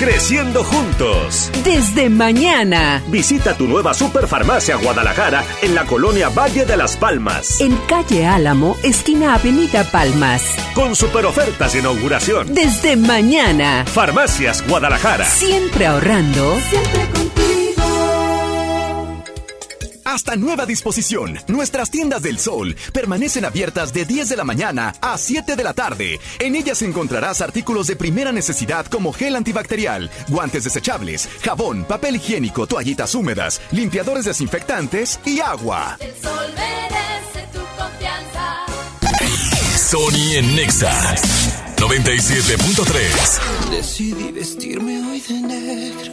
Creciendo juntos. Desde mañana. Visita tu nueva Superfarmacia Guadalajara en la colonia Valle de las Palmas. En calle Álamo, esquina Avenida Palmas. Con super ofertas de inauguración. Desde mañana. Farmacias Guadalajara. Siempre ahorrando. Siempre contigo. Hasta nueva disposición. Nuestras tiendas del sol permanecen abiertas de 10 de la mañana a 7 de la tarde. En ellas encontrarás artículos de primera necesidad como gel antibacterial, guantes desechables, jabón, papel higiénico, toallitas húmedas, limpiadores desinfectantes y agua. El sol merece tu confianza. Sony en Nexa 97.3. Decidí vestirme hoy de negro,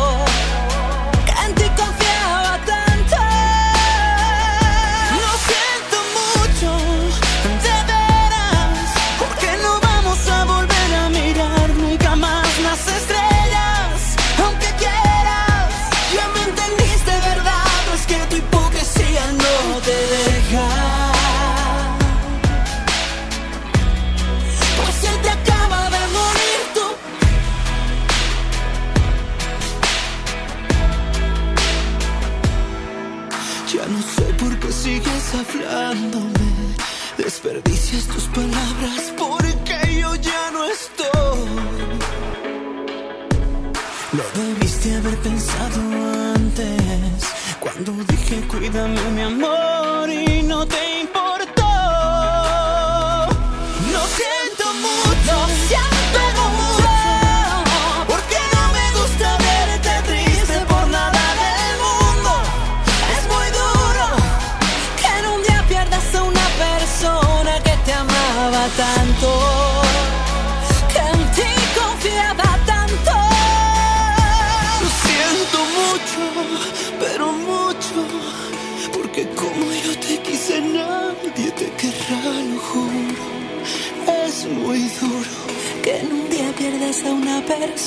Debiste haber pensado antes. Cuando dije cuídame mi amor y no te importó.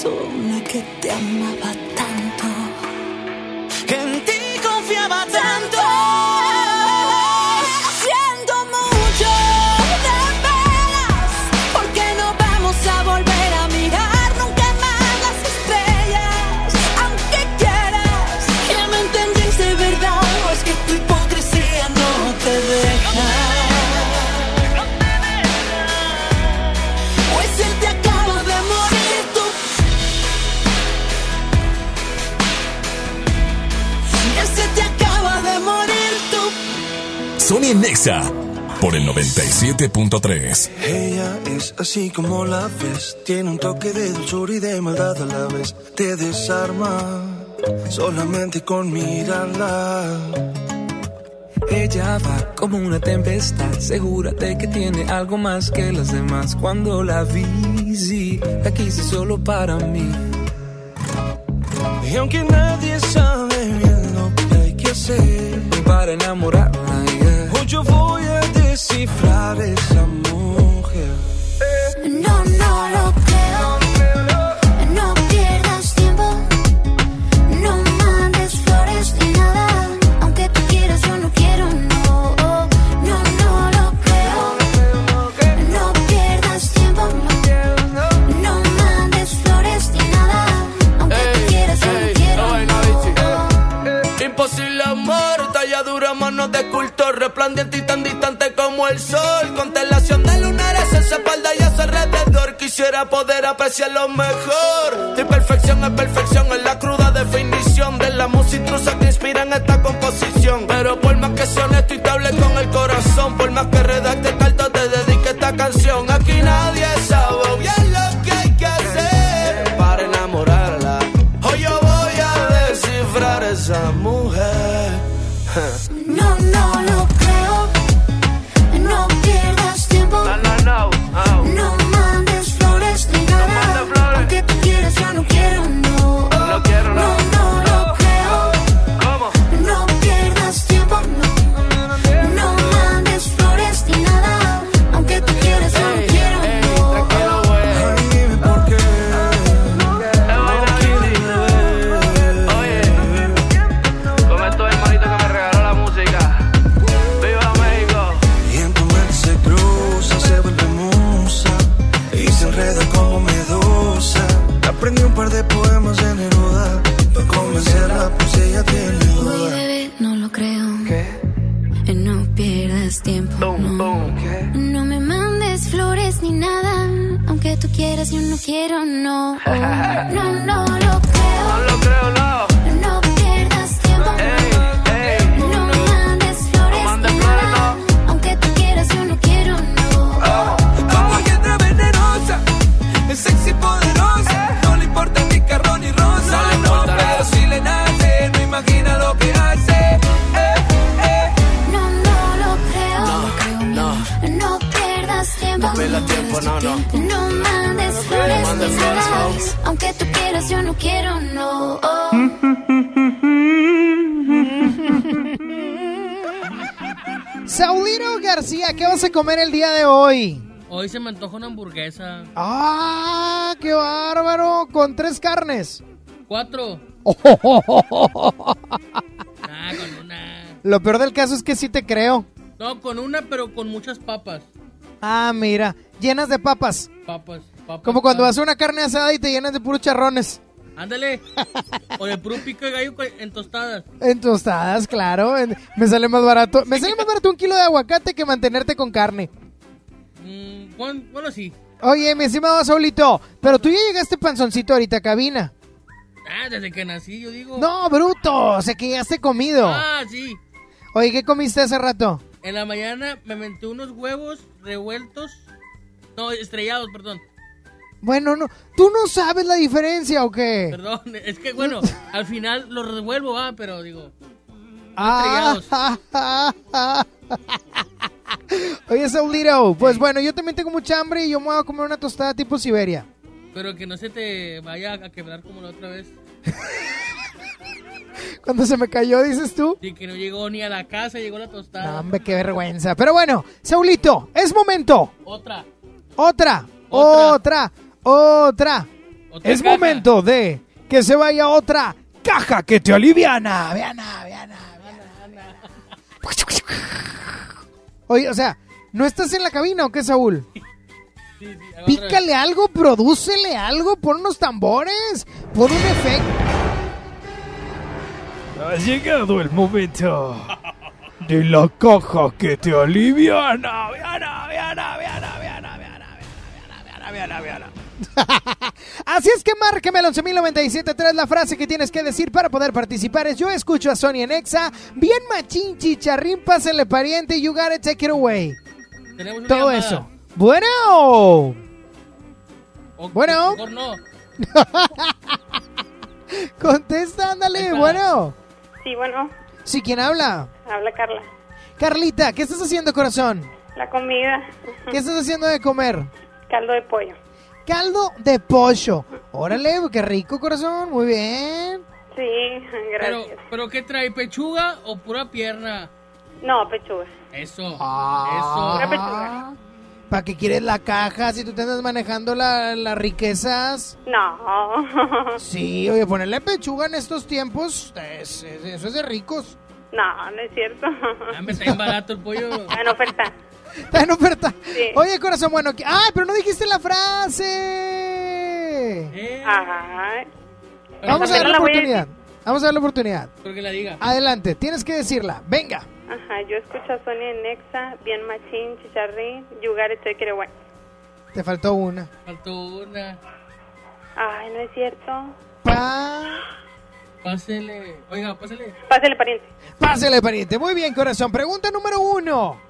Persona que te amaba en Nexa por el 97.3. Ella es así como la ves, tiene un toque de dulzura y de maldad a la vez. Te desarma solamente con mirarla. Ella va como una tempestad, segura de que tiene algo más que las demás. Cuando la vi, sí, la quise solo para mí. Y aunque nadie sabe bien lo que hay que hacer para enamorarla, yo voy a descifrar esa mujer. No, no lo creo. Escultor, resplandeciente y tan distante como el sol. Constelación de lunares en su espalda y a su alrededor. Quisiera poder apreciarlo mejor. Tu perfección es perfección, es la cruda definición de la música que inspira en esta composición. Pero por más que sea honesto y te hable con el corazón, por más que no quiero, no. Saulino García, ¿qué vas a comer el día de hoy? Hoy se me antoja una hamburguesa. ¡Ah, qué bárbaro! Con tres carnes. Cuatro. Ah, con una. Lo peor del caso es que sí te creo. No, con una, pero con muchas papas. Ah, mira, llenas de papas. Papas, papas. Como cuando papas. vas a una carne asada y te llenas de puros charrones. Ándale. O de puro pico de gallo en tostadas. En tostadas, claro. me sale más barato. Me sale más barato un kilo de aguacate que mantenerte con carne. Mm, bueno, bueno, sí. Oye, mi estimado Saulito, pero tú ya llegaste panzoncito ahorita a cabina. Ah, desde que nací, yo digo. No, bruto, o sea que ya has comido. Ah, sí. Oye, ¿qué comiste hace rato? En la mañana me menté unos huevos revueltos. No, estrellados, perdón. Bueno, no, ¿tú no sabes la diferencia o qué? Perdón, es que bueno, al final los revuelvo, ah, pero digo. Ah, Oye, Saulito, pues bueno, yo también tengo mucha hambre y yo me voy a comer una tostada tipo Siberia. Pero que no se te vaya a quebrar como la otra vez. Cuando se me cayó, dices tú. Y que no llegó ni a la casa, llegó la tostada. No, hombre, qué vergüenza. Pero bueno, Saulito, es momento. Otra. Otra, otra, otra. Otra es caja. momento de que se vaya otra caja que te aliviana. Veana, veana, veana. Oye, o sea, ¿no estás en la cabina o qué, Saúl? Sí, sí, vez. Pícale algo, prodúcele algo, pon unos tambores, pon un efecto. Ha llegado el momento de la caja que te aliviana. Veana, veana, veana, veana, veana, veana, veana, veana. Así es que márqueme al 11.097.3 la frase que tienes que decir para poder participar es yo escucho a Sony en Exa, bien machín, chicharrín, pásale pariente, you gotta take it away. Tenemos Todo llamada. eso. Bueno. O- Bueno. mejor no. Contesta, ándale, bueno. Sí, bueno, Sí, ¿quién habla? habla Carla. Carlita, ¿qué estás haciendo, corazón? La comida, ¿Qué estás haciendo de comer? caldo de pollo. Caldo de pollo. Órale, qué rico, corazón. Muy bien. Sí, Pero, gracias. pero ¿qué trae? ¿Pechuga o pura pierna? No, pechuga. Eso. Ah. Pura pechuga. ¿Para qué quieres la caja si tú te andas manejando la- las riquezas? No. Sí, oye, ponerle pechuga en estos tiempos, es- es- eso es de ricos. No, no es cierto. Ah, me está bien barato el pollo. En oferta. Está en oferta. Sí. Oye, corazón, bueno, que- ¡ay, pero no dijiste la frase! Eh, Ajá. Vamos a darle la oportunidad. Vamos a darle oportunidad. Porque la diga. Adelante, tienes que decirla. Venga. Ajá, yo escucho a Sonia en Nexa, bien machín, chicharrín, yugar y take it away. Te faltó una. Faltó una. Ay, no es cierto. Pa... Pásele. Oiga, pásele. Pásale, pariente. Pásele, pariente. Muy bien, corazón. Pregunta número uno.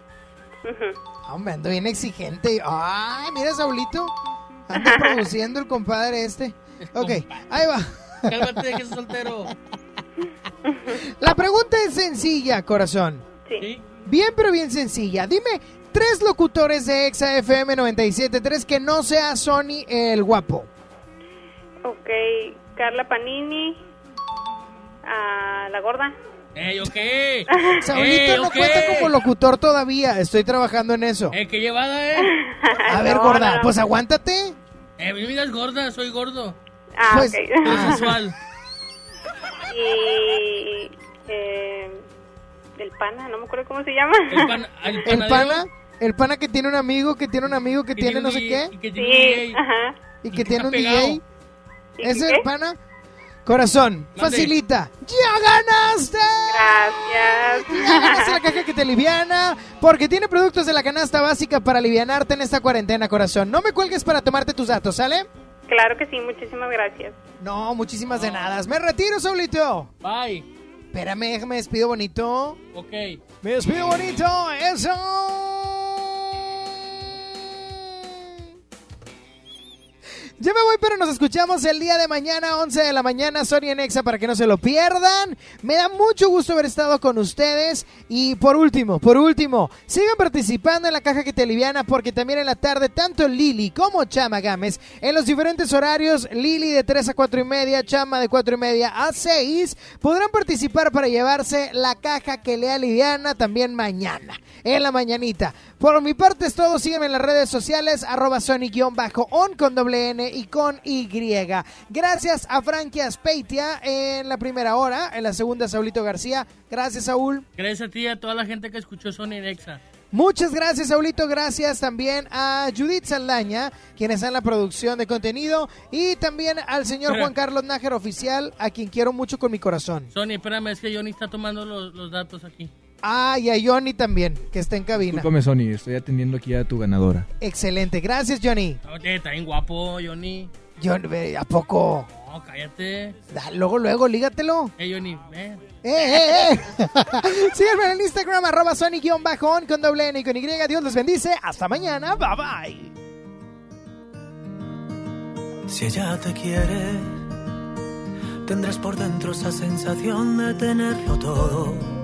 Ujú. Hombre, ando bien exigente. Ay, mira, Saulito. Anda produciendo el compadre este. Ok, ahí va. Cálmate, que es soltero. La pregunta es sencilla, corazón. Sí. Bien, pero bien sencilla. Dime tres locutores de Exa FM 97.3 que no sea Sony el guapo. Ok, Carla Panini, a la gorda. ¡Ey, ok! Saulito ¡Ey, no ok! cuenta como locutor todavía. Estoy trabajando en eso. ¡Eh, qué llevada, eh! A ver, No, gorda, no, pues aguántate. Eh, no me digas gorda, soy gordo. Ah, Pues- ok. Soy sensual. y eh, el pana, no me acuerdo cómo se llama. El, pan, el El pana, el pana que tiene un amigo, que tiene un amigo que que tiene no un sé DJ, qué. y que tiene un Sí, DJ. ajá. Y y que que tiene un pegado. DJ. ¿Y Ese qué? el pana Corazón, facilita. ¡Ya ganaste! Gracias. Ya ganaste la caja que te aliviana, porque tiene productos de la canasta básica para alivianarte en esta cuarentena, corazón. No me cuelgues para tomarte tus datos, ¿sale? Claro que sí, muchísimas gracias. No, muchísimas de nada. Me retiro, Saulito. Bye. Espérame, me despido bonito. Ok. Me despido bonito. Eso. Ya me voy, pero nos escuchamos el día de mañana, 11 de la mañana, Sony en Exa, para que no se lo pierdan. Me da mucho gusto haber estado con ustedes. Y por último, por último, sigan participando en la caja que te aliviana, porque también en la tarde, tanto Lili como Chama Gámez, en los diferentes horarios, Lili de 3 a 4 y media, Chama de 4 y media a 6, podrán participar para llevarse la caja que le aliviana también mañana, en la mañanita. Por mi parte es todo, síganme en las redes sociales, arroba Sony-on con doble N y con Y. Gracias a Frankie Aspeitia en la primera hora, en la segunda Saulito García. Gracias, Saúl. Gracias a ti y a toda la gente que escuchó Sony Nexa. Muchas gracias, Saulito. Gracias también a Judith Saldaña, quien está en la producción de contenido. Y también al señor Espera. Juan Carlos Nájera Oficial, a quien quiero mucho con mi corazón. Sony, espérame, es que Johnny está tomando los, los datos aquí. Ah, y a Johnny también, que está en cabina. Discúlpame, Sony, estoy atendiendo aquí a tu ganadora. Excelente. Gracias, Johnny. Oye, está bien guapo, Johnny. Johnny, ve, ¿a poco? No, cállate. Da- luego, luego, lígatelo. Eh, Johnny, ven. ¡Eh, eh, eh! Síganme en el Instagram, arroba Sony-on con doble N y con Y. Dios los bendice. Hasta mañana. Bye, bye. Si ella te quiere, tendrás por dentro esa sensación de tenerlo todo.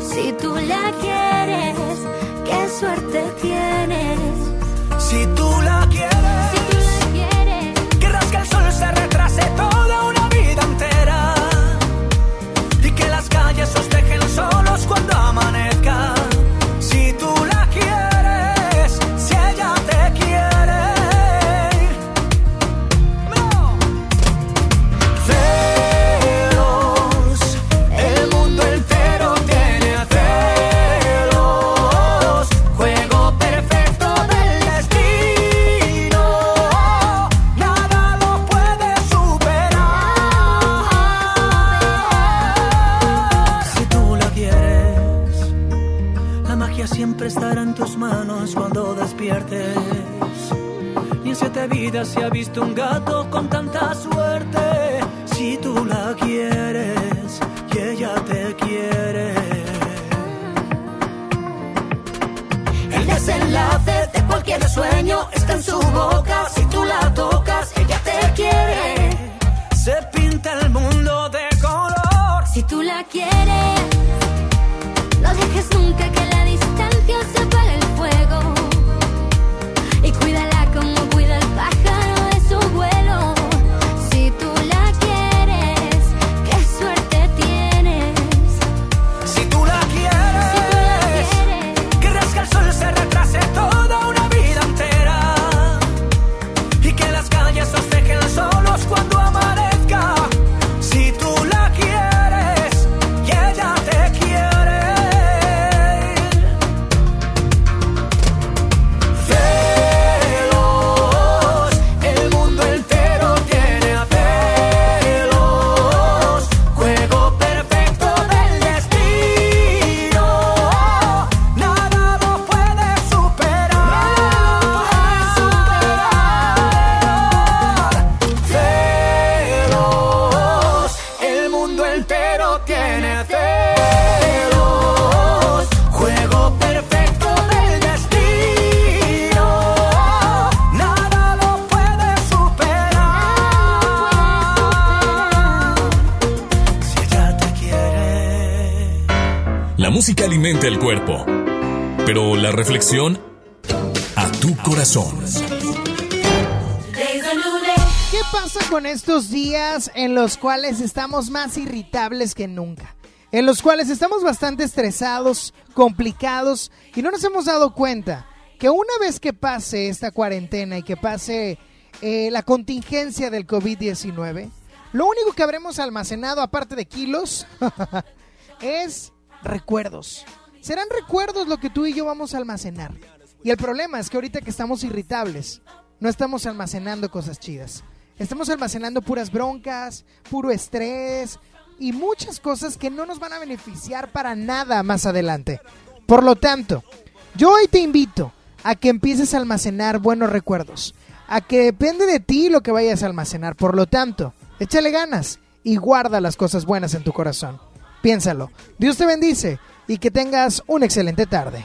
Si tú la quieres, qué suerte tienes. Si tú la los cuales estamos más irritables que nunca? En los cuales estamos bastante estresados, complicados y no nos hemos dado cuenta que una vez que pase esta cuarentena y que pase eh, la contingencia del COVID-19, lo único que habremos almacenado, aparte de kilos, es recuerdos. Serán recuerdos lo que tú y yo vamos a almacenar. Y el problema es que ahorita que estamos irritables, no estamos almacenando cosas chidas. Estamos almacenando puras broncas, puro estrés y muchas cosas que no nos van a beneficiar para nada más adelante. Por lo tanto, yo hoy te invito a que empieces a almacenar buenos recuerdos. A que depende de ti lo que vayas a almacenar. Por lo tanto, échale ganas y guarda las cosas buenas en tu corazón. Piénsalo. Dios te bendice y que tengas una excelente tarde.